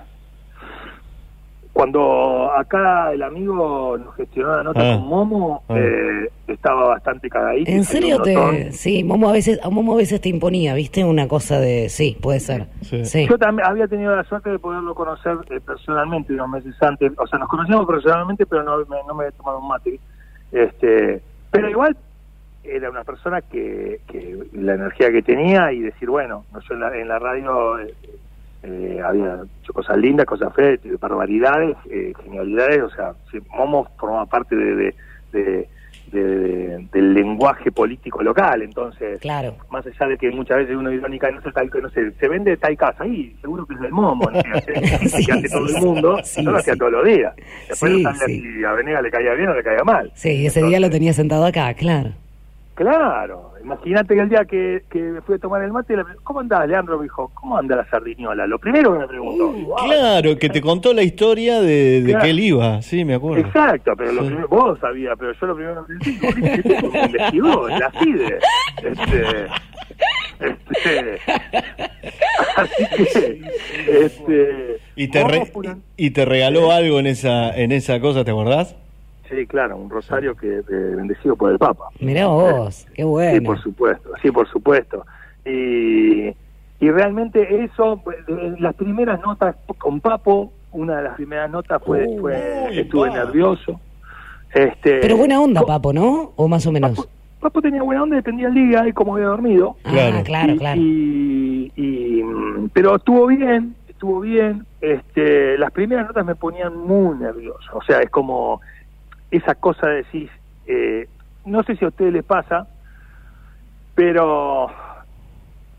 cuando acá el amigo nos gestionó la nota Ah. con Momo, Ah. eh, estaba bastante cagadito. ¿En serio te...? Sí, Momo a veces, a Momo a veces te imponía, ¿viste? Una cosa de... Sí, puede ser. Sí. Yo también había tenido la suerte de poderlo conocer eh, personalmente unos meses antes. O sea, nos conocíamos personalmente, pero no, me, no me había tomado un mate. Este, pero igual era una persona que, que la energía que tenía y decir, bueno, no yo en la, en la radio eh, eh, había hecho cosas lindas, cosas feas, barbaridades, eh, genialidades. O sea, sí, Momo formaba parte de, de- de- de- de- del lenguaje político local. Entonces, Claro. más allá de que muchas veces uno irónica no sé tal no sé se vende tal casa ahí seguro que es del momo no sé, que hace todo el mundo sí, yo lo hacía sí. todos los días después Sí, no sabía sí. si a Venegas le caía bien o le caía mal Sí, ese día lo tenía sentado acá, claro. claro imagínate que el día que, que fui a tomar el mate ¿cómo andás Leandro? me dijo ¿cómo anda la sardiniola? lo primero que me preguntó Claro, que te contó la historia de, de Claro. que él iba, sí, me acuerdo. Exacto, pero lo primero, vos sabías, pero yo lo primero que pensé, "Vos viste cómo me investigó, la CIDE. Este, este, así que, este, Y te, re- y te regaló algo en esa, en esa cosa, ¿te acordás? Sí, claro, un rosario que eh, bendecido por el Papa. Mirá vos, qué Sí, bueno. por supuesto, sí, por supuesto. Y, y realmente eso, pues, eh, las primeras notas con Papo, una de las primeras notas fue, Uh, fue estuve nervioso. Este, Pero buena onda, Papo, ¿no? O más o menos. Papo tenía buena onda, dependía el día y como había dormido. Ah, claro, Y- claro. Y, y, mm, pero estuvo bien, estuvo bien. Este, las primeras notas me ponían muy nervioso. O sea, es como esa cosa de decir, eh, no sé si a ustedes les pasa, pero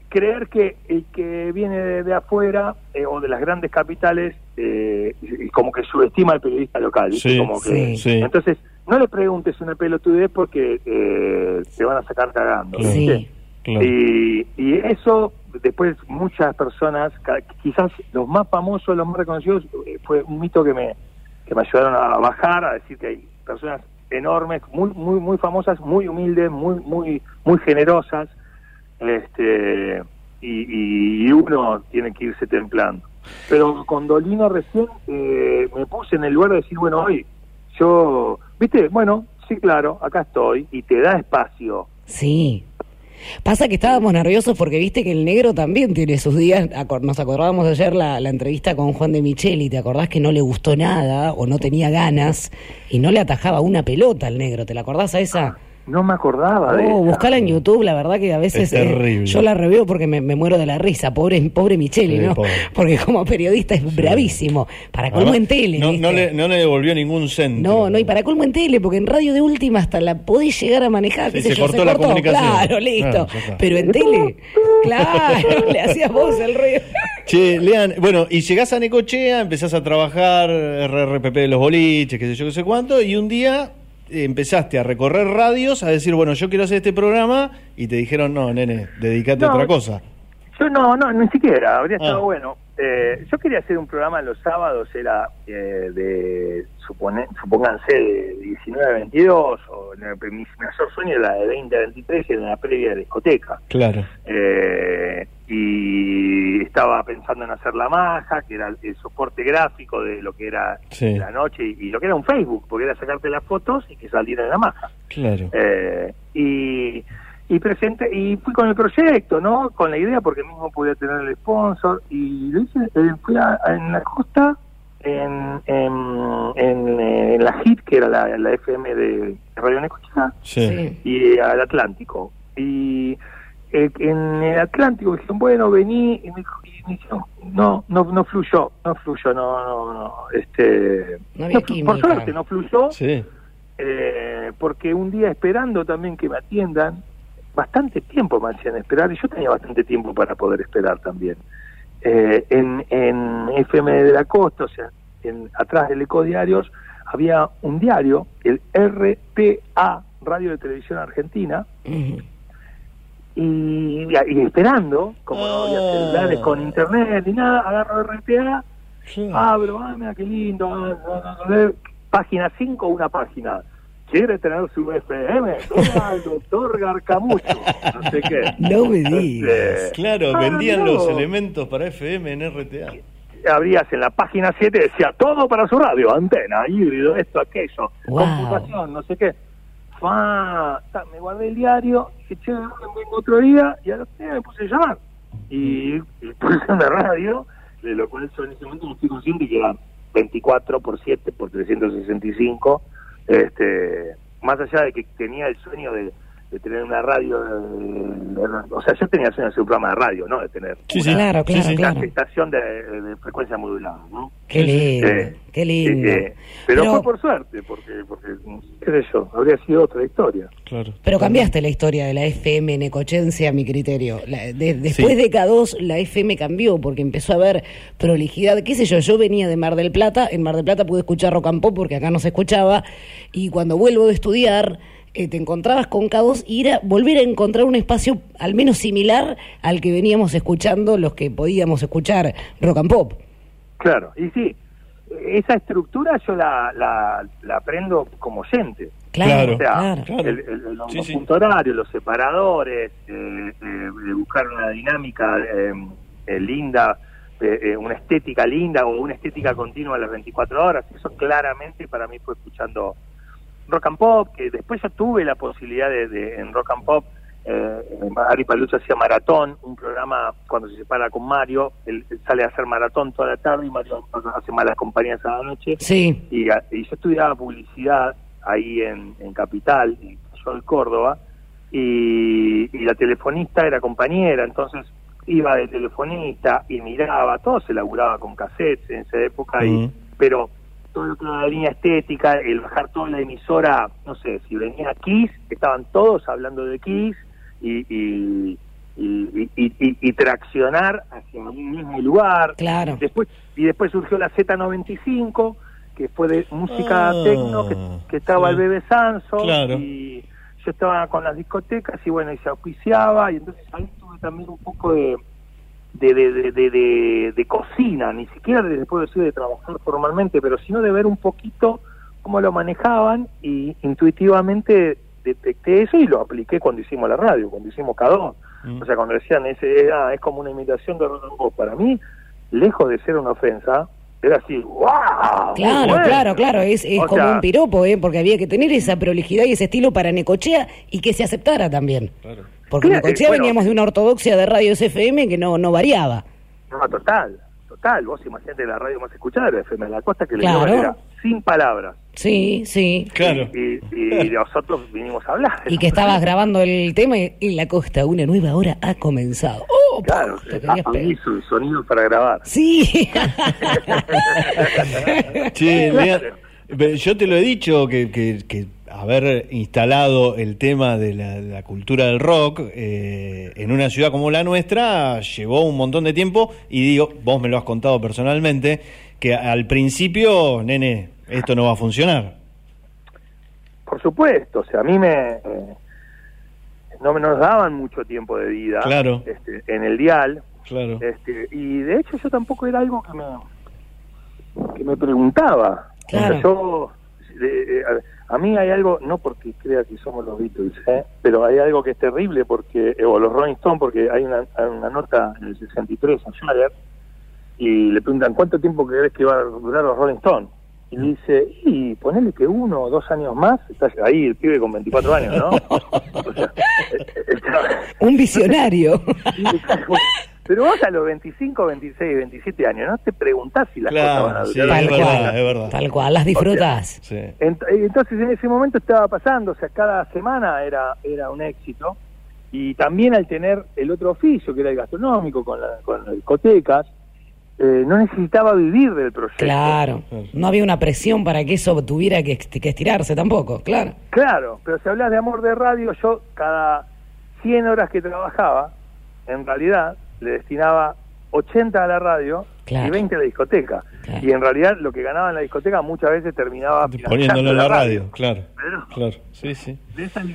creer que el que viene de, de afuera eh, o de las grandes capitales eh, como que subestima al periodista local ¿viste? Sí, como que sí, sí. entonces no le preguntes una pelotudez porque eh, te van a sacar cagando. Y, y eso, después muchas personas, quizás los más famosos, los más reconocidos, eh, fue un mito que me, que me ayudaron a bajar, a decir que hay personas enormes, muy, muy, muy famosas, muy humildes, muy, muy, muy generosas, este, y, uno tiene que irse templando. Pero con Dolino recién eh, me puse en el lugar de decir, bueno, hoy yo, viste, bueno, sí, claro, acá estoy, y te da espacio. Sí. Pasa que estábamos nerviosos porque viste que el negro también tiene sus días. Nos acordábamos ayer la, la entrevista con Juan de Micheli. ¿Te acordás que no le gustó nada o no tenía ganas y no le atajaba una pelota al negro? ¿Te la acordás a esa? No me acordaba de Oh, esa. buscala en YouTube, la verdad que a veces Es terrible. eh, yo la reveo porque me, me muero de la risa, pobre pobre Micheli, Sí, ¿no? pobre. Porque como periodista es bravísimo. Para colmo en tele. No, no le, no le devolvió ningún centro. No, no, y para colmo en tele, porque en radio de última hasta la podés llegar a manejar. Sí, se yo, cortó la comunicación. Claro, listo. Pero en tele, claro, le hacías vos el ruido. Che, Lean, bueno, y llegás a Necochea, empezás a trabajar RRPP de los boliches, qué sé yo, qué sé cuánto, y un día eh, empezaste a recorrer radios, a decir, bueno, yo quiero hacer este programa, y te dijeron, no, nene, dedicate a otra cosa. Yo no, no, ni siquiera, habría estado Ah. bueno. Eh, yo quería hacer un programa los sábados, era eh, de, supone, supónganse, de 19 a 22, o mi, mi mayor sueño era de 20 a 23, era en la previa de discoteca. Claro. Eh, y estaba pensando en hacer la maja, que era el, el soporte gráfico de lo que era Sí. la noche y, y lo que era un Facebook, porque era sacarte las fotos y que saliera en la maja. Claro. Eh, y, y presenté, y fui con el proyecto, ¿no? Con la idea, porque mismo podía tener el sponsor, y lo hice, eh, fui a- a- en la costa, en, en, en, eh, en la HIT, que era la, la FM de Radio Necochea, Sí. y al Atlántico. Y eh, en el Atlántico dijeron, bueno, vení, y me, dijo- y me dijeron, no, no, no fluyó, no fluyó, no, no, no, este... No química. por suerte no fluyó, Sí. eh, porque un día esperando también que me atiendan, bastante tiempo me hacían esperar y yo tenía bastante tiempo para poder esperar también. Eh, en, en FM de la Costa, o sea, en, atrás del Ecodiarios, había un diario, el RTA, Radio de Televisión Argentina, y, y esperando, como no había Ah. celulares con internet ni nada, agarro RTA, Sí. abro, ah, mira qué lindo, ah, ah, ah, ah, página 5, una página. ¿Quiere tener su FM? Toma al doctor Garcamucho. No sé qué. No me digas. Este, Claro, ah, vendían no. los elementos para FM en RTA. Abrías en la página 7, decía todo para su radio, antena, híbrido, esto, aquello, Wow. computación, no sé qué. Fa, ta, me guardé el diario, dije, che, vengo otro día, y a los días me puse a llamar. Y, y puse una radio, de lo cual yo en ese momento no estoy consciente que era 24 por 7 por 365. Este, más allá de que tenía el sueño de, de tener una radio, eh, o sea, yo tenía de hacer un programa de radio, ¿no? De tener Sí, sí. Claro, claro, sí. claro. una estación de, de frecuencia modulada, ¿no? Qué lindo, Eh, qué lindo. eh, pero, Pero- fue por suerte, porque, porque, qué sé yo, habría sido otra historia. Claro. Pero cambiaste la historia de la FM necochense a mi criterio. La- de- después Sí. de K2 la FM cambió porque empezó a haber prolijidad. ¿Qué sé yo? Yo venía de Mar del Plata. En Mar del Plata pude escuchar rock and pop porque acá no se escuchaba. Y cuando vuelvo de estudiar eh, te encontrabas con K2 y era volver a encontrar un espacio al menos similar al que veníamos escuchando los que podíamos escuchar rock and pop. Claro, y sí, esa estructura yo la, la, la aprendo como oyente. Claro, O sea, claro. Claro. el, el- el- los Sí, horarios, los separadores, eh, eh, buscar una dinámica eh, eh, linda, eh, una estética linda o una estética continua a las 24 horas. Eso claramente para mí fue escuchando rock and pop, que después yo tuve la posibilidad de, de- en rock and pop, eh, Ari Palucho hacía maratón, un programa cuando se separa con Mario, él, él sale a hacer maratón toda la tarde y Mario hace malas compañías a la noche. Sí. Y, yo estudiaba publicidad ahí en, en Capital, y yo en Córdoba, y, y la telefonista era compañera, entonces iba de telefonista y miraba, todo se laburaba con cassettes en esa época, y, pero era la línea estética, el bajar toda la emisora, no sé, si venía Kiss, estaban todos hablando de Kiss, y, y, y, traccionar hacia un mismo lugar. Claro. Después, y después surgió la Z95, que fue de música Ah, tecno, que, que estaba sí. el Bebe Sanso, Claro. y yo estaba con las discotecas, y bueno, y se auspiciaba, y entonces ahí tuve también un poco de, de, de, de, de, cocina, ni siquiera les puedo decir de trabajar formalmente, pero sino de ver un poquito cómo lo manejaban, y intuitivamente detecté eso y lo apliqué cuando hicimos la radio, cuando hicimos Cadón. O sea, cuando decían, ese, ah, es como una imitación de Roland para mí, lejos de ser una ofensa, era así, ¡wow! Claro, Bueno. claro, claro, es, es como sea, un piropo, ¿eh? porque había que tener esa prolijidad y ese estilo para Necochea y que se aceptara también. Porque Claro, Necochea eh, bueno. veníamos de una ortodoxia de radios FM que no, no variaba. No, total, total. Vos imaginate la radio más escuchada era FM de la Costa, que le Claro. dio era sin palabras. Sí, sí. Claro. Y, y nosotros vinimos a hablar. Y que estabas grabando el tema y en la costa una nueva hora ha comenzado. ¡Oh, Claro, aviso, sonido para grabar. Sí. Lea, pero yo te lo he dicho que, que- que haber instalado el tema de la, la cultura del rock eh, en una ciudad como la nuestra llevó un montón de tiempo y digo, vos me lo has contado personalmente, que al principio, nene, esto no va a funcionar. Por supuesto, o sea, a mí me... eh, no me nos daban mucho tiempo de vida Claro. este, en el dial. Claro. Este, y de hecho yo tampoco era algo que me, que me preguntaba. O sea, Claro. yo, eh, a, a mí hay algo, no porque crea que somos los Beatles, ¿eh? pero hay algo que es terrible, porque eh, o los Rolling Stones, porque hay una, hay una nota en el 63 a Jagger, y le preguntan, ¿cuánto tiempo crees que va a durar los Rolling Stones? Y dice, y ponele que uno o dos años más, está ahí el pibe con 24 años, ¿no? O sea, eh, un visionario. pero vos a los 25, 26, 27 años, no te preguntás si las Claro, cosas van a sí, durar. es Tal verdad, cual. es verdad. Tal cual, las disfrutás. Sí. Ent- Entonces en ese momento estaba pasando, o sea, cada semana era, era un éxito. Y también al tener el otro oficio, que era el gastronómico, con, la- con las discotecas, eh, no necesitaba vivir del proyecto. Claro. No había una presión para que eso tuviera que, que estirarse tampoco, claro. Claro, pero si hablas de amor de radio, yo cada 100 horas que trabajaba, en realidad le destinaba 80 a la radio Claro. y 20 a la discoteca. Claro. Y en realidad lo que ganaba en la discoteca muchas veces terminaba Poniéndolo en la radio, claro. Claro. Claro, sí, sí. De esas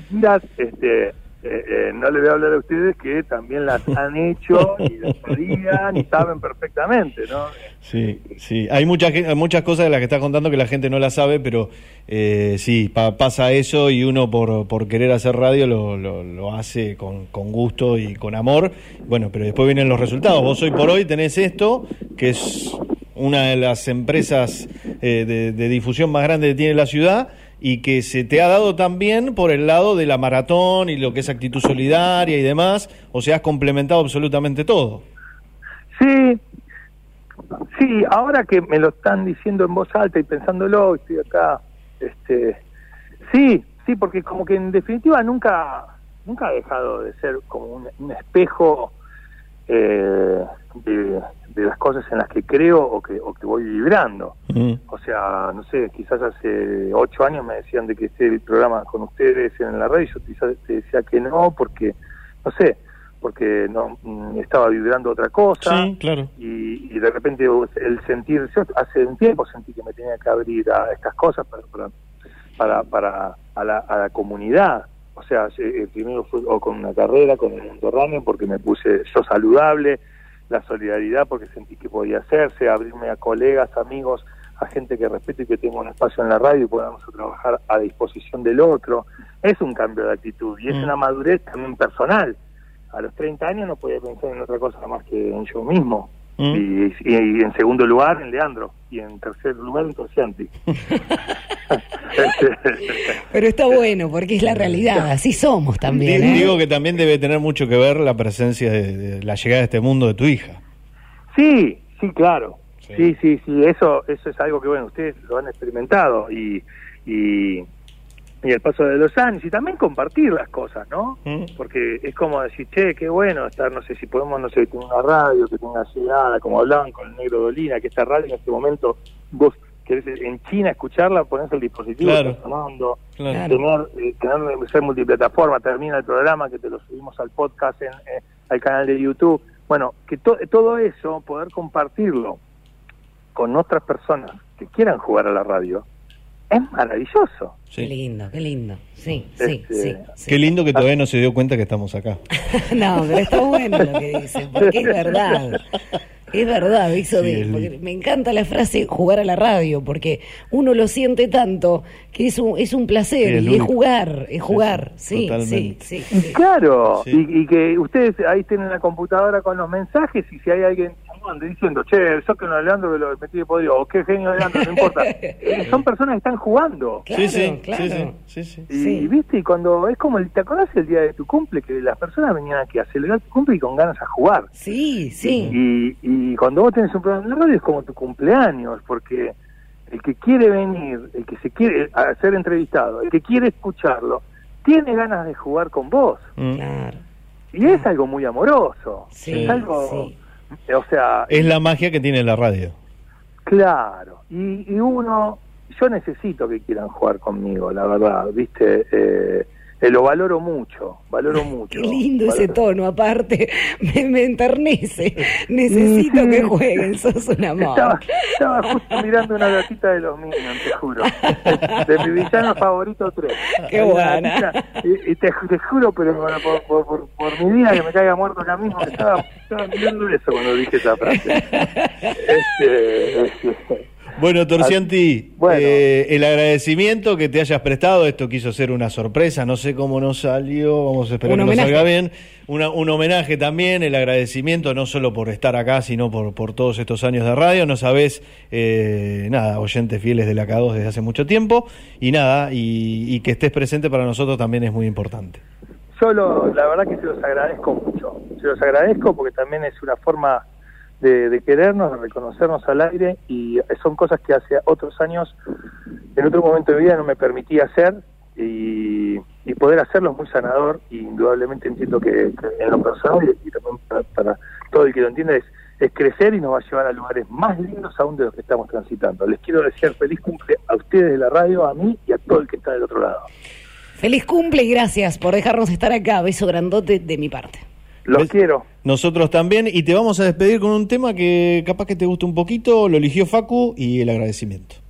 este, eh, eh, no le voy a hablar a ustedes que también las han hecho y las sabían y saben perfectamente, ¿no? Sí, sí. Hay muchas, muchas cosas de las que estás contando que la gente no la sabe, pero eh, sí, pa- pasa eso y uno por, por querer hacer radio lo, lo, lo hace con, con gusto y con amor. Bueno, pero después vienen los resultados. Vos hoy por hoy tenés esto, que es una de las empresas eh, de, de difusión más grandes que tiene la ciudad y que se te ha dado también por el lado de la maratón y lo que es actitud solidaria y demás. O sea, has complementado absolutamente todo. Sí, sí, ahora que me lo están diciendo en voz alta y pensándolo, estoy acá, este, sí, sí, porque como que en definitiva nunca, nunca ha dejado de ser como un, espejo eh, de las cosas en las que creo o que, o que voy vibrando. O sea, no sé, quizás hace ocho años me decían de que esté el programa con ustedes en la radio, y yo quizás te decía que no, porque, no sé, porque no mm, estaba vibrando otra cosa. Sí, claro. Y, y de repente el sentir, yo hace un tiempo sentí que me tenía que abrir a estas cosas para, para, para, para a, la, a la comunidad. O sea, eh, primero fue o con una carrera, con el mundo running, porque me puse yo saludable, la solidaridad porque sentí que podía hacerse, abrirme a colegas, amigos, a gente que respeto y que tenga un espacio en la radio y podamos trabajar a disposición del otro. Es un cambio de actitud y es Mm. una madurez también personal. A los 30 años no podía pensar en otra cosa más que en yo mismo. Mm. Y, y- y en segundo lugar en Leandro y en tercer lugar en Torcianti. Pero está bueno, porque es la realidad, así somos también. ¿eh? Digo que también debe tener mucho que ver la presencia de, de la llegada a este mundo de tu hija. Sí, sí, claro. Sí, sí, sí, eso, eso es algo que, bueno, ustedes lo han experimentado y, y, y el paso de los años y también compartir las cosas, ¿no? Porque es como decir, che, qué bueno estar, no sé si podemos, no sé, tener una radio que tenga llegada, como hablaban con el negro Dolina, que esta radio en este momento, vos querés en China escucharla, ponés el dispositivo, Claro. sonando, Claro. tener, eh, tener ser multiplataforma, termina el programa, que te lo subimos al podcast, en, eh, al canal de YouTube. Bueno, que to- todo eso, poder compartirlo con otras personas que quieran jugar a la radio, es maravilloso. Qué lindo, qué lindo. Sí, sí, Este, sí. sí. Qué lindo que todavía no se dio cuenta que estamos acá. no, pero está bueno lo que dice, porque es verdad. Es verdad, Viso, Sí, de- me encanta la frase jugar a la radio, porque uno lo siente tanto que es un, es un placer Sí, y es jugar, es jugar. Sí, sí, sí. Claro, y, y que ustedes ahí tienen la computadora con los mensajes y si hay alguien diciendo, che, saquen a Leandro que lo metí de podrido, o qué genio Leandro, no importa. Eh, Son personas que están jugando. sí, sí, sí, sí, sí, sí. Y viste, y cuando es como, el, ¿te acordás el día de tu cumple? Que las personas venían aquí a celebrar tu cumple y con ganas a jugar. Sí, sí. Y, y cuando vos tenés un programa de radio es como tu cumpleaños, porque el que quiere venir, el que se quiere a ser entrevistado, el que quiere escucharlo, tiene ganas de jugar con vos. Claro. Y es algo muy amoroso. Sí, es algo, o sea, Es la magia que tiene la radio. Claro, y, y uno, yo necesito que quieran jugar conmigo, la verdad, viste, eh, eh, lo valoro mucho, valoro mucho. Qué lindo ese tono, aparte, me, me enternece. Necesito que jueguen, sos un amor. Estaba, estaba justo mirando una gatita de los Minions, te juro. De, de mi villano favorito 3. Qué buena. Y, y te, te juro, pero bueno, por, por, por, por mi vida que me caiga muerto acá mismo, estaba, estaba mirando eso cuando dije esa frase. Este, este, Bueno, Torcianti, Bueno. eh, el agradecimiento que te hayas prestado, esto quiso ser una sorpresa, no sé cómo nos salió, vamos a esperar Un que nos salga bien. Una- un homenaje también, el agradecimiento no solo por estar acá, sino por, por todos estos años de radio. No sabés, eh, nada, oyentes fieles de la K2 desde hace mucho tiempo, y nada, y, y que estés presente para nosotros también es muy importante. Yo lo- la verdad que se los agradezco mucho. Se los agradezco porque también es una forma de, de querernos, de reconocernos al aire y son cosas que hace otros años, en otro momento de vida no me permitía hacer y, poder hacerlo es muy sanador y indudablemente entiendo que, que en lo personal y, también para, para todo el que lo entienda es, es crecer y nos va a llevar a lugares más lindos aún de los que estamos transitando. Les quiero desear feliz cumple a ustedes de la radio, a mí y a todo el que está del otro lado. Feliz cumple y gracias por dejarnos estar acá. Beso grandote de mi parte. Los quiero. Nosotros también, y te vamos a despedir con un tema que capaz que te guste un poquito, lo eligió Facu y el agradecimiento.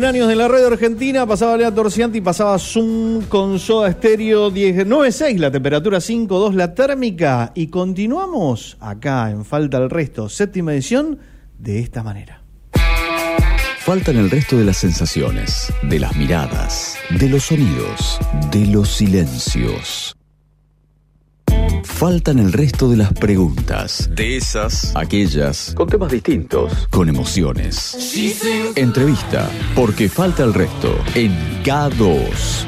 100 años de la red argentina, pasaba Lea Torcianti, pasaba Zoom con Soda Estéreo 1096, la temperatura 5.2, la térmica. Y continuamos acá en Falta el Resto, séptima edición, de esta manera. Faltan el resto de las sensaciones, de las miradas, de los sonidos, de los silencios. Faltan el resto de las preguntas, de esas, aquellas, con temas distintos, con emociones. Entrevista, porque falta el resto, en K2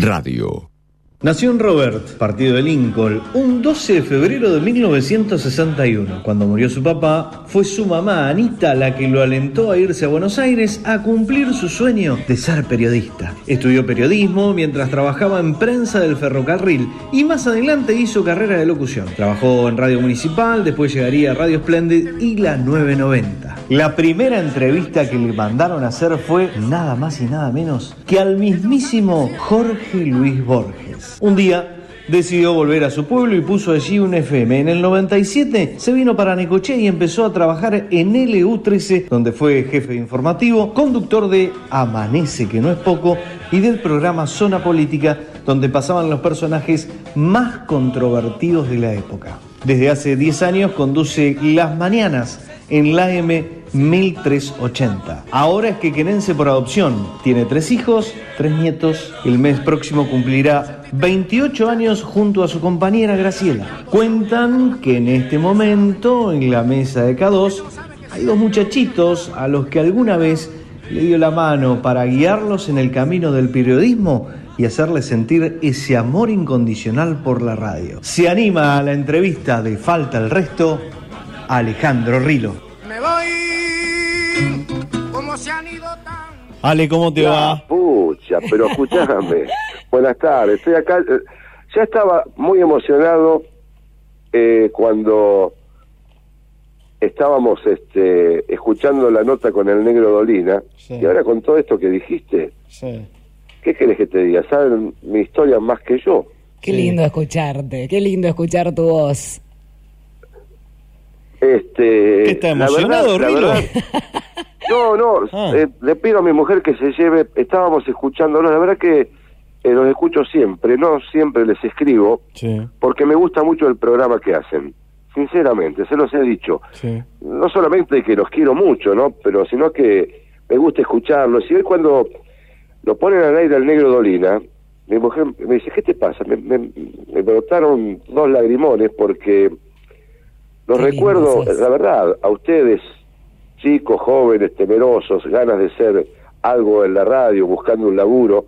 Radio. Nació en Robert, partido de Lincoln, un 12 de febrero de 1961. Cuando murió su papá, fue su mamá, Anita, la que lo alentó a irse a Buenos Aires a cumplir su sueño de ser periodista. Estudió periodismo mientras trabajaba en prensa del ferrocarril y más adelante hizo carrera de locución. Trabajó en Radio Municipal, después llegaría a Radio Splendid y la 990. La primera entrevista que le mandaron a hacer fue nada más y nada menos que al mismísimo Jorge Luis Borges. Un día decidió volver a su pueblo y puso allí un FM. En el 97 se vino para Necochea y empezó a trabajar en LU13, donde fue jefe informativo, conductor de Amanece, que no es poco, y del programa Zona Política, donde pasaban los personajes más controvertidos de la época. Desde hace 10 años conduce Las Mañanas en la M 1380. Ahora es que quenense por adopción. Tiene tres hijos, tres nietos. El mes próximo cumplirá 28 años junto a su compañera Graciela. Cuentan que en este momento, en la mesa de K2, hay dos muchachitos a los que alguna vez le dio la mano para guiarlos en el camino del periodismo y hacerles sentir ese amor incondicional por la radio. Se anima a la entrevista de Falta el Resto Alejandro Rilo. Me voy, se han ido tan... Ale, ¿cómo te va? Pucha, pero escúchame. Buenas tardes, estoy acá. eh, Ya estaba muy emocionado eh, cuando estábamos este, escuchando la nota con el negro Dolina. Y ahora con todo esto que dijiste, Sí. ¿qué querés que te diga? Saben mi historia más que yo. Qué lindo escucharte, qué lindo escuchar tu voz. Este, ¿Qué está la emocionado, verdad- la verdad- no, no, Ah. eh, le pido a mi mujer que se lleve, estábamos escuchándolos, la verdad que eh, los escucho siempre, no siempre les escribo, Sí, porque me gusta mucho el programa que hacen, sinceramente, se los he dicho. sí. No solamente que los quiero mucho, ¿no? Pero sino que me gusta escucharlos. Y hoy cuando lo ponen al aire al negro Dolina, mi mujer me dice, ¿qué te pasa? Me, me, me brotaron dos lagrimones porque los recuerdo, la verdad, a ustedes, chicos, jóvenes, temerosos, ganas de ser algo en la radio, buscando un laburo.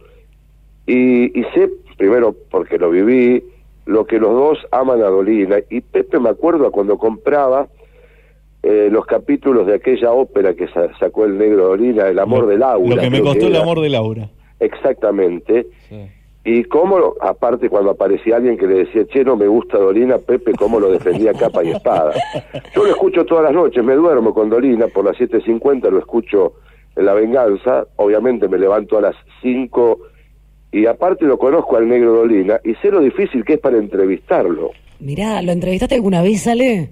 Y, y sé, primero porque lo viví, lo que los dos aman a Dolina. Y Pepe me acuerdo cuando compraba eh, los capítulos de aquella ópera que sa- sacó el negro Dolina, El amor Lo- de Laura. Lo que me costó el amor de Laura. Exactamente. Y cómo, aparte cuando aparecía alguien que le decía, che, no me gusta Dolina, Pepe, cómo lo defendía capa y espada. Yo lo escucho todas las noches, me duermo con Dolina, por las 7.50 lo escucho en La Venganza, obviamente me levanto a las 5 y aparte lo conozco al negro Dolina y sé lo difícil que es para entrevistarlo. Mirá, ¿lo entrevistaste alguna vez, Ale?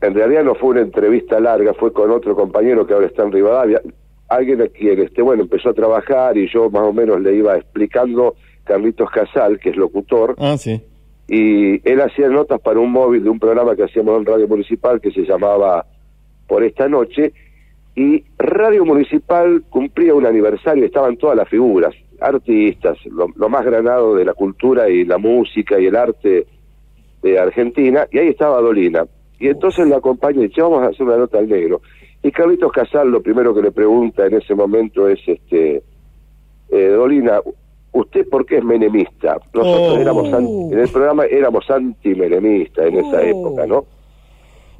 En realidad no fue una entrevista larga, fue con otro compañero que ahora está en Rivadavia, alguien a quien este bueno empezó a trabajar y yo más o menos le iba explicando Carlitos Casal, que es locutor, Ah, sí. y él hacía notas para un móvil de un programa que hacíamos en Radio Municipal que se llamaba Por esta noche, y Radio Municipal cumplía un aniversario, estaban todas las figuras, artistas, lo, lo más granado de la cultura y la música y el arte de Argentina, y ahí estaba Dolina. Y entonces lo acompaña y dice, vamos a hacer una nota al negro. Y Carlitos Casal lo primero que le pregunta en ese momento es, este, eh, Dolina, ¿usted por qué es menemista? Nosotros Oh. éramos, an- en el programa éramos anti-menemistas en esa Oh. época, ¿no?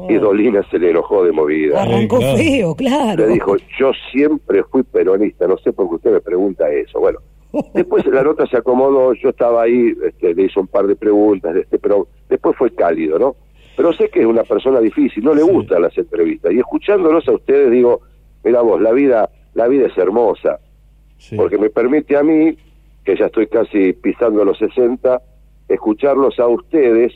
Y Dolina se le enojó de movida. Arrancó claro. feo, claro. Le dijo, yo siempre fui peronista, no sé por qué usted me pregunta eso. Bueno, después la nota se acomodó, yo estaba ahí, este, le hizo un par de preguntas, este, pero después fue cálido, ¿no? Pero sé que es una persona difícil, no le Sí. gustan las entrevistas. Y escuchándolos a ustedes digo, mira vos, la vida, la vida es hermosa, sí. porque me permite a mí, que ya estoy casi pisando los 60, escucharlos a ustedes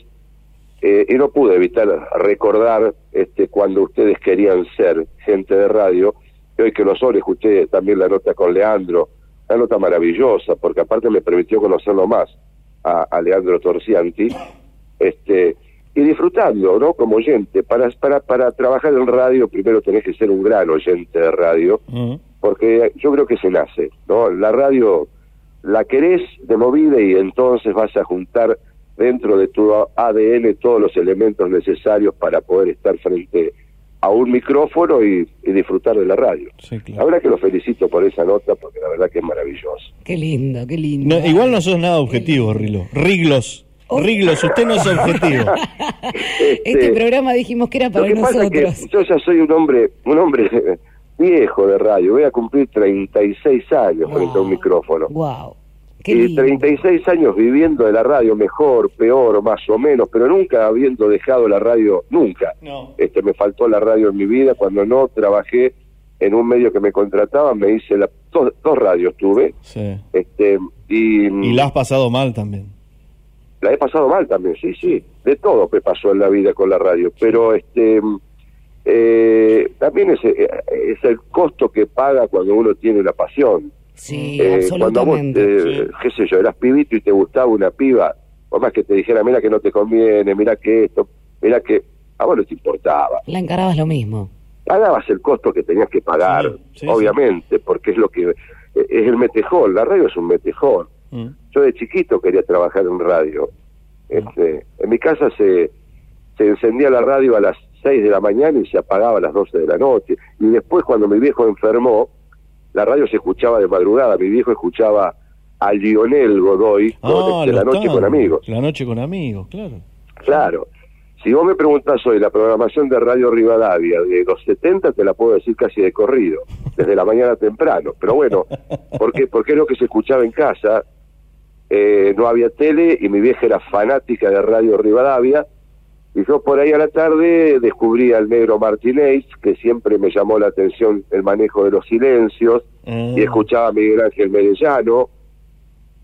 eh, y no pude evitar recordar este cuando ustedes querían ser gente de radio y hoy que lo son escuché también la nota con Leandro una nota maravillosa porque aparte me permitió conocerlo más a, a Leandro Torcianti este y disfrutando no como oyente para para para trabajar en radio primero tenés que ser un gran oyente de radio Mm. porque yo creo que se nace, ¿no? La radio la querés de movida y entonces vas a juntar dentro de tu ADN todos los elementos necesarios para poder estar frente a un micrófono y, y disfrutar de la radio. Sí, claro. La verdad que lo felicito por esa nota porque la verdad que es maravilloso. Qué lindo, qué lindo. No, igual no sos nada objetivo, Rilo. Riglos. Oh. Riglos, usted no es objetivo. Este programa dijimos que era Lo para pasa es nosotros. que yo ya soy un hombre, un hombre viejo de radio, voy a cumplir 36 años frente a un micrófono. Wow. Lindo. 36 años viviendo de la radio, mejor, peor, más o menos, pero nunca habiendo dejado la radio, nunca. No. Este, me faltó la radio en mi vida, cuando no trabajé en un medio que me contrataba, me hice la, dos, dos radios tuve, Sí. este, y, Y la has pasado mal también. la he pasado mal también, sí, sí, de todo me pasó en la vida con la radio, pero este eh, también es, eh, es el costo que paga cuando uno tiene una pasión. Sí, Eh, cuando vos, absolutamente. eh, qué sé yo, eras pibito y te gustaba una piba, por más que te dijera, mira que no te conviene, mira que esto, mira que a vos no te importaba. La encarabas lo mismo. Pagabas el costo que tenías que pagar, sí, obviamente, porque es lo que es el metejón, la radio es un metejón. Yo de chiquito quería trabajar en radio. Este, en mi casa se, se encendía la radio a las 6 de la mañana y se apagaba a las 12 de la noche. Y después cuando mi viejo enfermó, la radio se escuchaba de madrugada. Mi viejo escuchaba a Lionel Godoy Ah, La Noche con. Amigos. La noche con amigos, claro. Claro. Si vos me preguntás hoy la programación de Radio Rivadavia de los 70, te la puedo decir casi de corrido, desde la mañana temprano. Pero bueno, porque porque es lo que se escuchaba en casa. Eh, no había tele y mi vieja era fanática de Radio Rivadavia. Y yo por ahí a la tarde descubrí al negro Martínez, que siempre me llamó la atención el manejo de los silencios, y escuchaba a Miguel Ángel Merellano.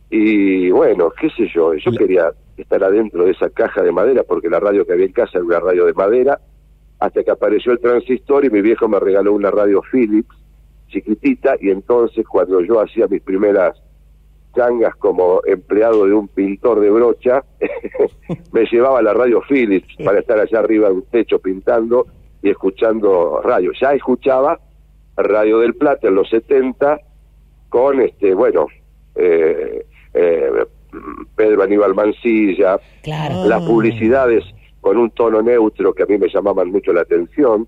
Y bueno, qué sé yo, yo quería estar adentro de esa caja de madera, porque la radio que había en casa era una radio de madera, hasta que apareció el transistor y mi viejo me regaló una radio Philips, chiquitita, y entonces cuando yo hacía mis primeras changas como empleado de un pintor de brocha, me llevaba a la radio Philips para estar allá arriba de un techo pintando y escuchando radio. Ya escuchaba Radio del Plata en los 70 con, este bueno, eh, eh, Pedro Aníbal Mancilla, las publicidades con un tono neutro que a mí me llamaban mucho la atención.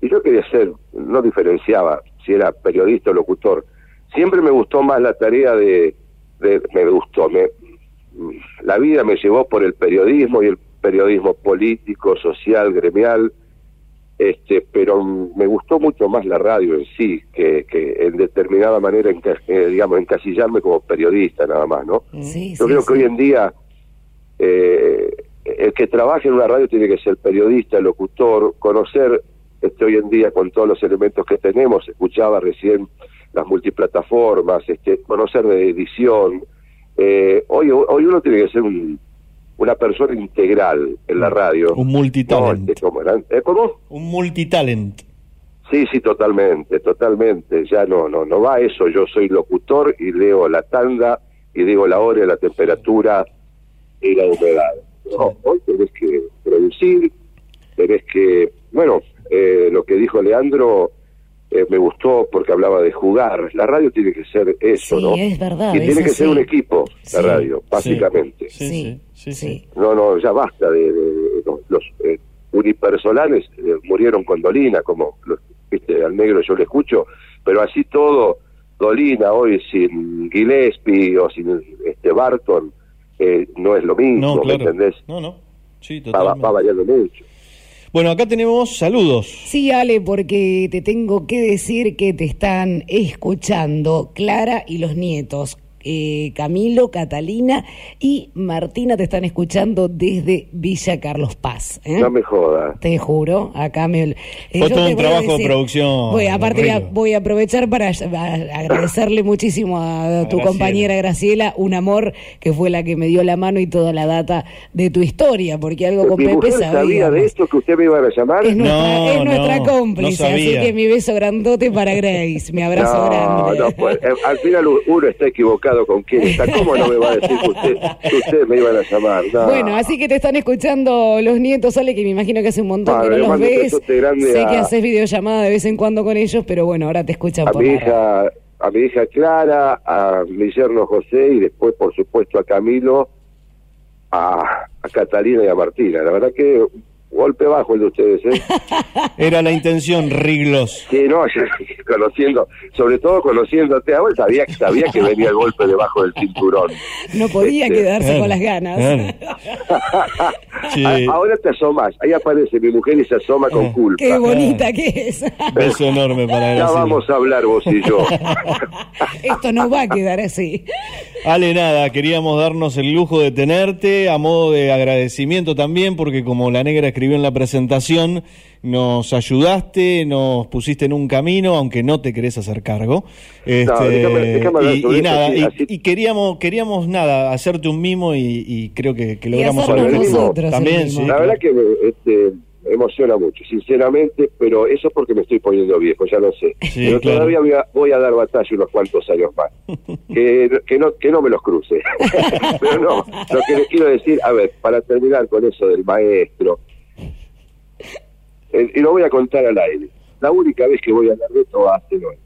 Y yo quería ser, no diferenciaba si era periodista o locutor. Siempre me gustó más la tarea de, de- me gustó, me, la vida me llevó por el periodismo y el periodismo político, social, gremial, este, pero me gustó mucho más la radio en sí, que, que en determinada manera, enca- eh, digamos, encasillarme como periodista nada más, ¿no? Sí, Yo sí, creo sí. que hoy en día eh, el que trabaje en una radio tiene que ser periodista, locutor, conocer este, hoy en día con todos los elementos que tenemos, escuchaba recién las multiplataformas, este, conocer de edición. Eh, hoy, hoy uno tiene que ser un- una persona integral en la radio. Un multitalent. No, este, ¿cómo era? ¿Eh, ¿Cómo? Un multitalent. Sí, sí, totalmente, totalmente. Ya no, no, no va eso. Yo soy locutor y leo la tanda y digo la hora, la temperatura y la humedad. No, hoy tenés que producir, tenés que, bueno, eh, lo que dijo Leandro eh, me gustó porque hablaba de jugar. La radio tiene que ser eso, Sí, ¿no? es verdad, Y es tiene que ser un equipo, la Sí, radio, básicamente. Sí, sí, No, no, ya basta de, de- de los, los, eh, unipersonales, eh, murieron con Dolina, como los- viste, al negro yo le escucho, pero así todo, Dolina hoy sin Gillespie o sin este Barton, eh, no es lo mismo, No, ¿me claro. entendés? No, no. Sí, Va, va- totalmente. va variando mucho. Bueno, acá tenemos saludos. Sí, Ale, porque te tengo que decir que te están escuchando Clara y los nietos. Eh, Camilo, Catalina y Martina te están escuchando desde Villa Carlos Paz. ¿eh? No me jodas. Te juro, acá me... eh, Fue todo un trabajo de producción, Voy, aparte voy a, Rigo. voy a aprovechar para a- agradecerle muchísimo a, tu Graciela. compañera Graciela, un amor que fue la que me dio la mano y toda la data de tu historia, porque algo con Mi Pepe mujer sabía de esto que usted me iba a llamar. Es nuestra, es nuestra no, cómplice, no así sabía. que mi beso grandote para Grace, mi abrazo no, grande. no, pues, al final uno está equivocado con quién está. ¿Cómo no me va a decir que usted, que ustedes me iban a llamar? No. Bueno, así que te están escuchando los nietos, Ale, que me imagino que hace un montón Ah, que no los ves. Sé a- que haces videollamada de vez en cuando con ellos, pero bueno, ahora te escuchan a por mi la radio. hija a mi hija Clara, a mi yerno José y después por supuesto a Camilo, a, a Catalina y a Martina. La verdad que golpe bajo el de ustedes, ¿eh? Era la intención, Riglos. Sí, no, yo, conociendo, sobre todo conociéndote a vos, sabía, sabía que venía el golpe debajo del cinturón. No podía Este, quedarse con las ganas. Sí. A- Ahora te asomas, ahí aparece mi mujer y se asoma con culpa. Qué bonita que es. Beso enorme para Ya vamos a hablar vos y yo. Esto no va a quedar así. Ale, nada, queríamos darnos el lujo de tenerte a modo de agradecimiento también, porque como la negra escribió en la presentación, nos ayudaste, nos pusiste en un camino, aunque no te querés hacer cargo. Este, déjame- déjame hablar y, nada, así- y, así- y queríamos, queríamos nada, hacerte un mimo y, y creo que, que logramos nosotros También, mimo. sí. La verdad que me este, me emociona mucho, sinceramente, pero eso es porque me estoy poniendo viejo, ya lo sé. Sí, pero claro. todavía voy a, voy a dar batalla unos cuantos años más. que, que, no, que no me los cruce. pero no, lo que les quiero decir, a ver, para terminar con eso del maestro, eh, y lo voy a contar al aire, la única vez que voy a hablar de esto va a ser hoy.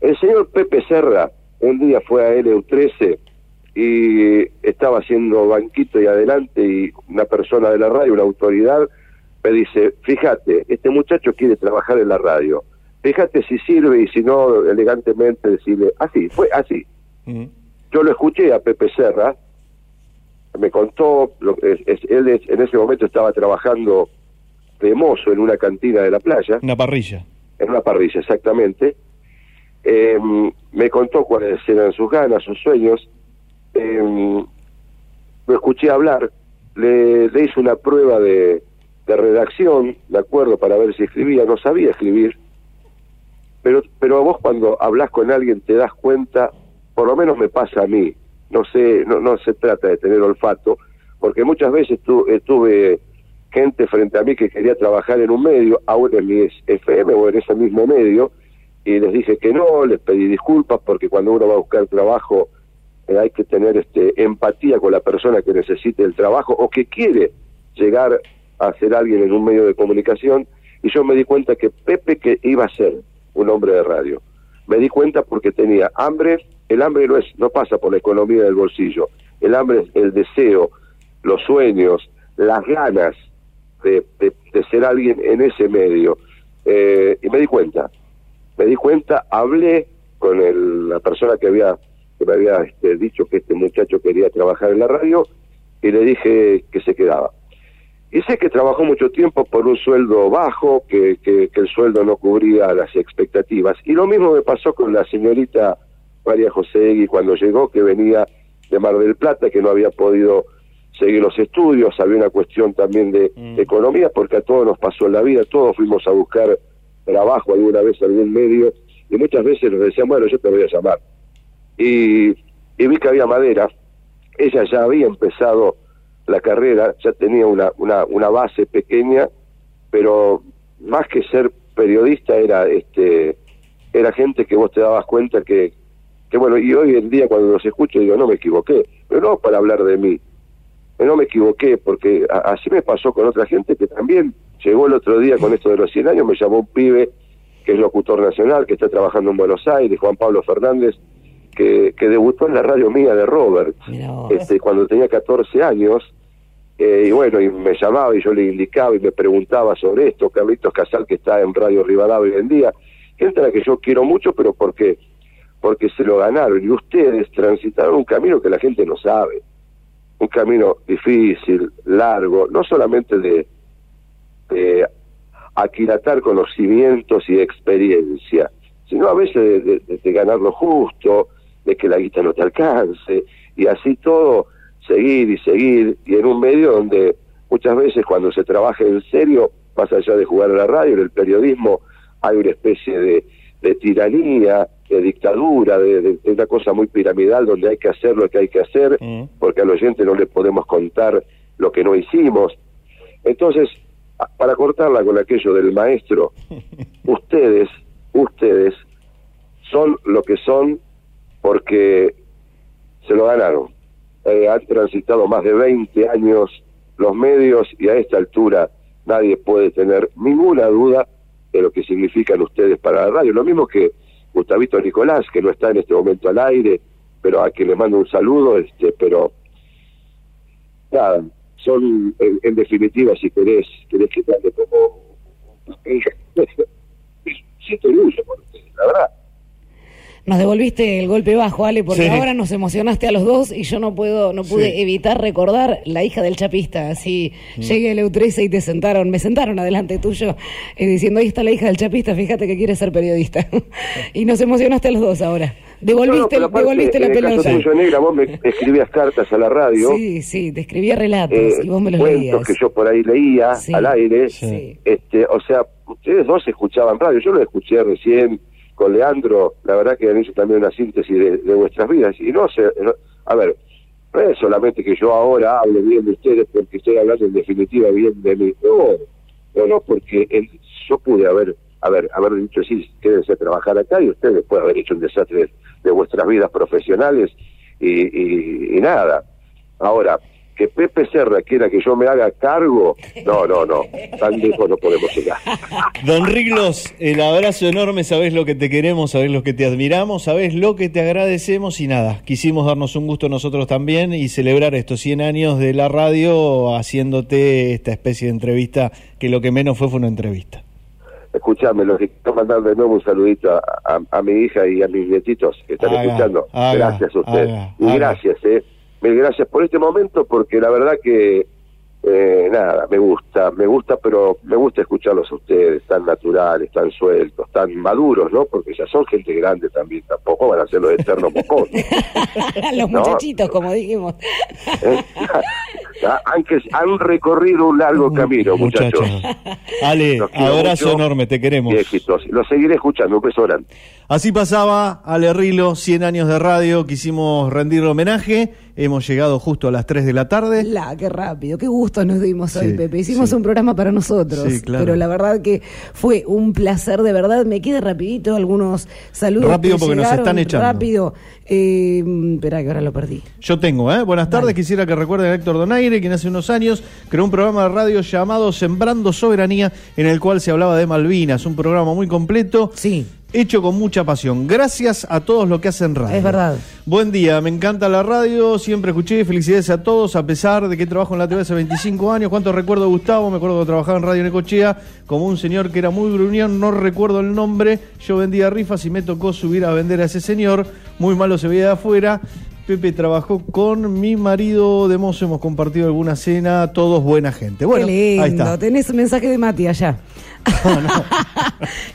El señor Pepe Serra un día fue a LU13 y estaba haciendo banquito y adelante y una persona de la radio, una autoridad, me dice, fíjate, este muchacho quiere trabajar en la radio, fíjate si sirve y si no, elegantemente decirle, así, fue así. Yo lo escuché a Pepe Serra, me contó, lo, es- es- él es- en ese momento estaba trabajando de mozo en una cantina de la playa, Una parrilla. en una parrilla exactamente, Eh, me contó cuáles eran sus ganas, sus sueños, Eh, lo escuché hablar, le, le hice una prueba de, de redacción, de acuerdo, para ver si escribía, no sabía escribir, pero, pero vos cuando hablas con alguien te das cuenta, por lo menos me pasa a mí, no sé, no, no se trata de tener olfato, porque muchas veces tu- eh, tuve gente frente a mí que quería trabajar en un medio, aún en mi FM o en ese mismo medio, y les dije que no, les pedí disculpas porque cuando uno va a buscar trabajo eh, hay que tener este empatía con la persona que necesite el trabajo o que quiere llegar a ser alguien en un medio de comunicación y yo me di cuenta que Pepe que iba a ser un hombre de radio. Me di cuenta porque tenía hambre, el hambre no es no pasa por la economía del bolsillo, el hambre es el deseo, los sueños, las ganas de, ser alguien en ese medio. Eh, y me di cuenta, me di cuenta, hablé con el- la persona que había que me había este, dicho que este muchacho quería trabajar en la radio y le dije que se quedaba. Y sé que trabajó mucho tiempo por un sueldo bajo, que, que, que el sueldo no cubría las expectativas. Y lo mismo me pasó con la señorita María José Egui cuando llegó, que venía de Mar del Plata, que no había podido seguir los estudios, había una cuestión también de economía, porque a todos nos pasó en la vida, todos fuimos a buscar trabajo alguna vez en algún medio, y muchas veces nos decían, bueno, yo te voy a llamar. Y, y vi que había madera, ella ya había empezado la carrera, ya tenía una, una, una base pequeña, pero más que ser periodista era este era gente que vos te dabas cuenta que, que bueno, y hoy en día cuando los escucho digo, no me equivoqué, pero no para hablar de mí, no me equivoqué, porque así me pasó con otra gente que también llegó el otro día con esto de los 100 años, me llamó un pibe que es locutor nacional, que está trabajando en Buenos Aires, Juan Pablo Fernández, que, que debutó en la radio mía de Robert, este, cuando tenía 14 años, eh, y bueno, y me llamaba y yo le indicaba y me preguntaba sobre esto, Carlitos Casal que está en Radio Rivadavia hoy en día, gente a la que yo quiero mucho, pero porque porque se lo ganaron y ustedes transitaron un camino que la gente no sabe, un camino difícil, largo, no solamente de, aquilatar conocimientos y experiencia, sino a veces de ganar lo justo, de que la guita no te alcance, y así todo, seguir y seguir, y en un medio donde muchas veces cuando se trabaja en serio, más allá de jugar a la radio, en el periodismo hay una especie de, de tiranía, de dictadura, de, de- de una cosa muy piramidal donde hay que hacer lo que hay que hacer, porque al oyente no le podemos contar lo que no hicimos. Entonces, para cortarla con aquello del maestro, ustedes, ustedes son lo que son porque se lo ganaron. Eh, han transitado más de 20 años los medios y a esta altura nadie puede tener ninguna duda de lo que significan ustedes para la radio. Lo mismo que Gustavito Nicolás, que no está en este momento al aire, pero a quien le mando un saludo, este, pero nada, son en, definitiva, si querés, querés que te hable como siento orgullo por ustedes, la verdad. Nos devolviste el golpe bajo, Ale, porque Sí. ahora nos emocionaste a los dos y yo no puedo, no pude Sí. evitar recordar la hija del chapista. Así Mm. llegué a EU13 y te sentaron, me sentaron adelante tuyo eh, diciendo ahí está la hija del chapista, fíjate que quiere ser periodista. y nos emocionaste a los dos ahora. Devolviste, No, no, aparte, devolviste la en el caso tuyo, negra, vos me escribías cartas a la radio. Sí, sí, te escribía relatos eh, y vos me los cuentos leías. que yo por ahí leía Sí, al aire. Este, o sea, ustedes dos escuchaban radio. Yo lo escuché recién con Leandro. La verdad que han hecho también una síntesis de, vuestras vidas. Y no sé, a ver, no es solamente que yo ahora hable bien de ustedes porque estoy hablando en definitiva bien de mí. No, no, porque el- yo pude haber, haber, haber dicho sí, quédense a trabajar acá y ustedes pueden haber hecho un desastre de, vuestras vidas profesionales y nada. Ahora, que Pepe Serra quiera que yo me haga cargo, no, no, no, tan lejos no podemos llegar. Don Riglos, el abrazo enorme, sabés lo que te queremos, sabés lo que te admiramos, sabés lo que te agradecemos y nada, quisimos darnos un gusto nosotros también y celebrar estos 100 años de la radio haciéndote esta especie de entrevista que lo que menos fue fue una entrevista. Escuchame, los quiero mandar de nuevo un saludito a, a- a mi hija y a mis nietitos que están Haga, escuchando. haga, gracias a usted. haga, y gracias, eh. Mil gracias por este momento porque la verdad que, eh, nada, me gusta, me gusta, pero me gusta escucharlos a ustedes, tan naturales, tan sueltos, tan maduros, ¿no? Porque ya son gente grande también, tampoco van a ser los eternos mocosos. Los No. muchachitos, como dijimos. ¿eh? Han, que- han recorrido un largo camino, muchachos. Ale, abrazo mucho enorme, te queremos. Y éxitos. Los seguiré escuchando, un beso grande. Así pasaba Ale Rilo, 100 años de radio, quisimos rendirle homenaje, hemos llegado justo a las 3 de la tarde. La, qué rápido, qué gusto nos dimos hoy, Pepe. Hicimos sí. un programa para nosotros, Sí, claro. pero la verdad que fue un placer, de verdad. Me queda rapidito algunos saludos. Rápido que porque nos están echando. Rápido. Eh, espera que ahora lo perdí. Yo tengo, ¿eh? Buenas tardes, quisiera que recuerden a Héctor Donaire, quien hace unos años creó un programa de radio llamado Sembrando Soberanía, en el cual se hablaba de Malvinas, un programa muy completo. Sí. Hecho con mucha pasión. Gracias a todos los que hacen radio. Es verdad. Buen día, me encanta la radio, siempre escuché, felicidades a todos, a pesar de que trabajo en la TV hace 25 años. ¿Cuánto recuerdo Gustavo? Me acuerdo que trabajaba en Radio Necochea como un señor que era muy gruñón, no recuerdo el nombre. Yo vendía rifas y me tocó subir a vender a ese señor. Muy malo se veía de afuera. Pepe trabajó con mi marido de mozo, hemos compartido alguna cena, todos buena gente. Bueno, qué lindo. ahí está. Tenés un mensaje de Mati allá.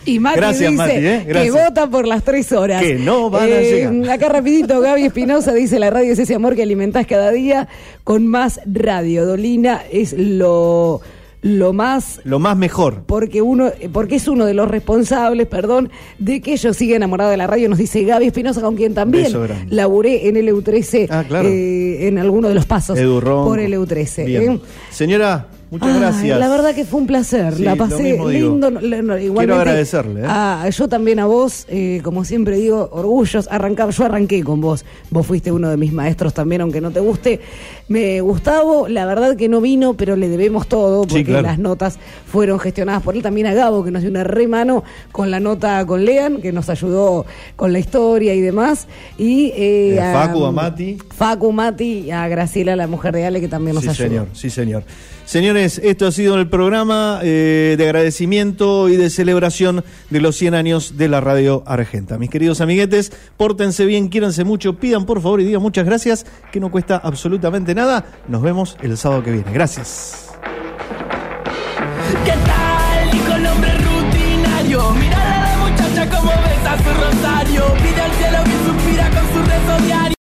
Y Gracias, dice Mati, ¿eh? que vota por las tres horas. Que no van a Eh, llegar. Acá rapidito, Gaby Espinosa dice, la radio es ese amor que alimentás cada día con más radio. Dolina es lo, lo más Lo más mejor. porque uno porque es uno de los responsables, perdón, de que yo siga enamorado de la radio, nos dice Gaby Espinosa, con quien también laburé en el EU13 Ah, claro. eh, en alguno de los pasos Edu Ronco. por el EU13. Bien. ¿eh? Señora, muchas gracias. La verdad que fue un placer, Sí, la pasé lindo. no, igualmente, agradecerle, ¿eh? a- yo también a vos, eh, como siempre digo, orgullos. Arrancaba, yo arranqué con vos. Vos fuiste uno de mis maestros también, aunque no te guste. Me Gustavo, la verdad que no vino, pero le debemos todo, Sí, porque claro. las notas fueron gestionadas por él. También a Gabo, que nos dio una re mano con la nota con Lean, que nos ayudó con la historia y demás. Y eh, Eh, Facu, a Mati. Facu, Mati, y a Graciela, la mujer de Ale, que también nos sí, ayudó. señor, sí, señor. Señores, esto ha sido el programa eh, de agradecimiento y de celebración de los 100 años de la radio argenta. Mis queridos amiguetes, pórtense bien, quiéranse mucho, pidan por favor y digan muchas gracias, que no cuesta absolutamente nada. Nos vemos el sábado que viene. Gracias.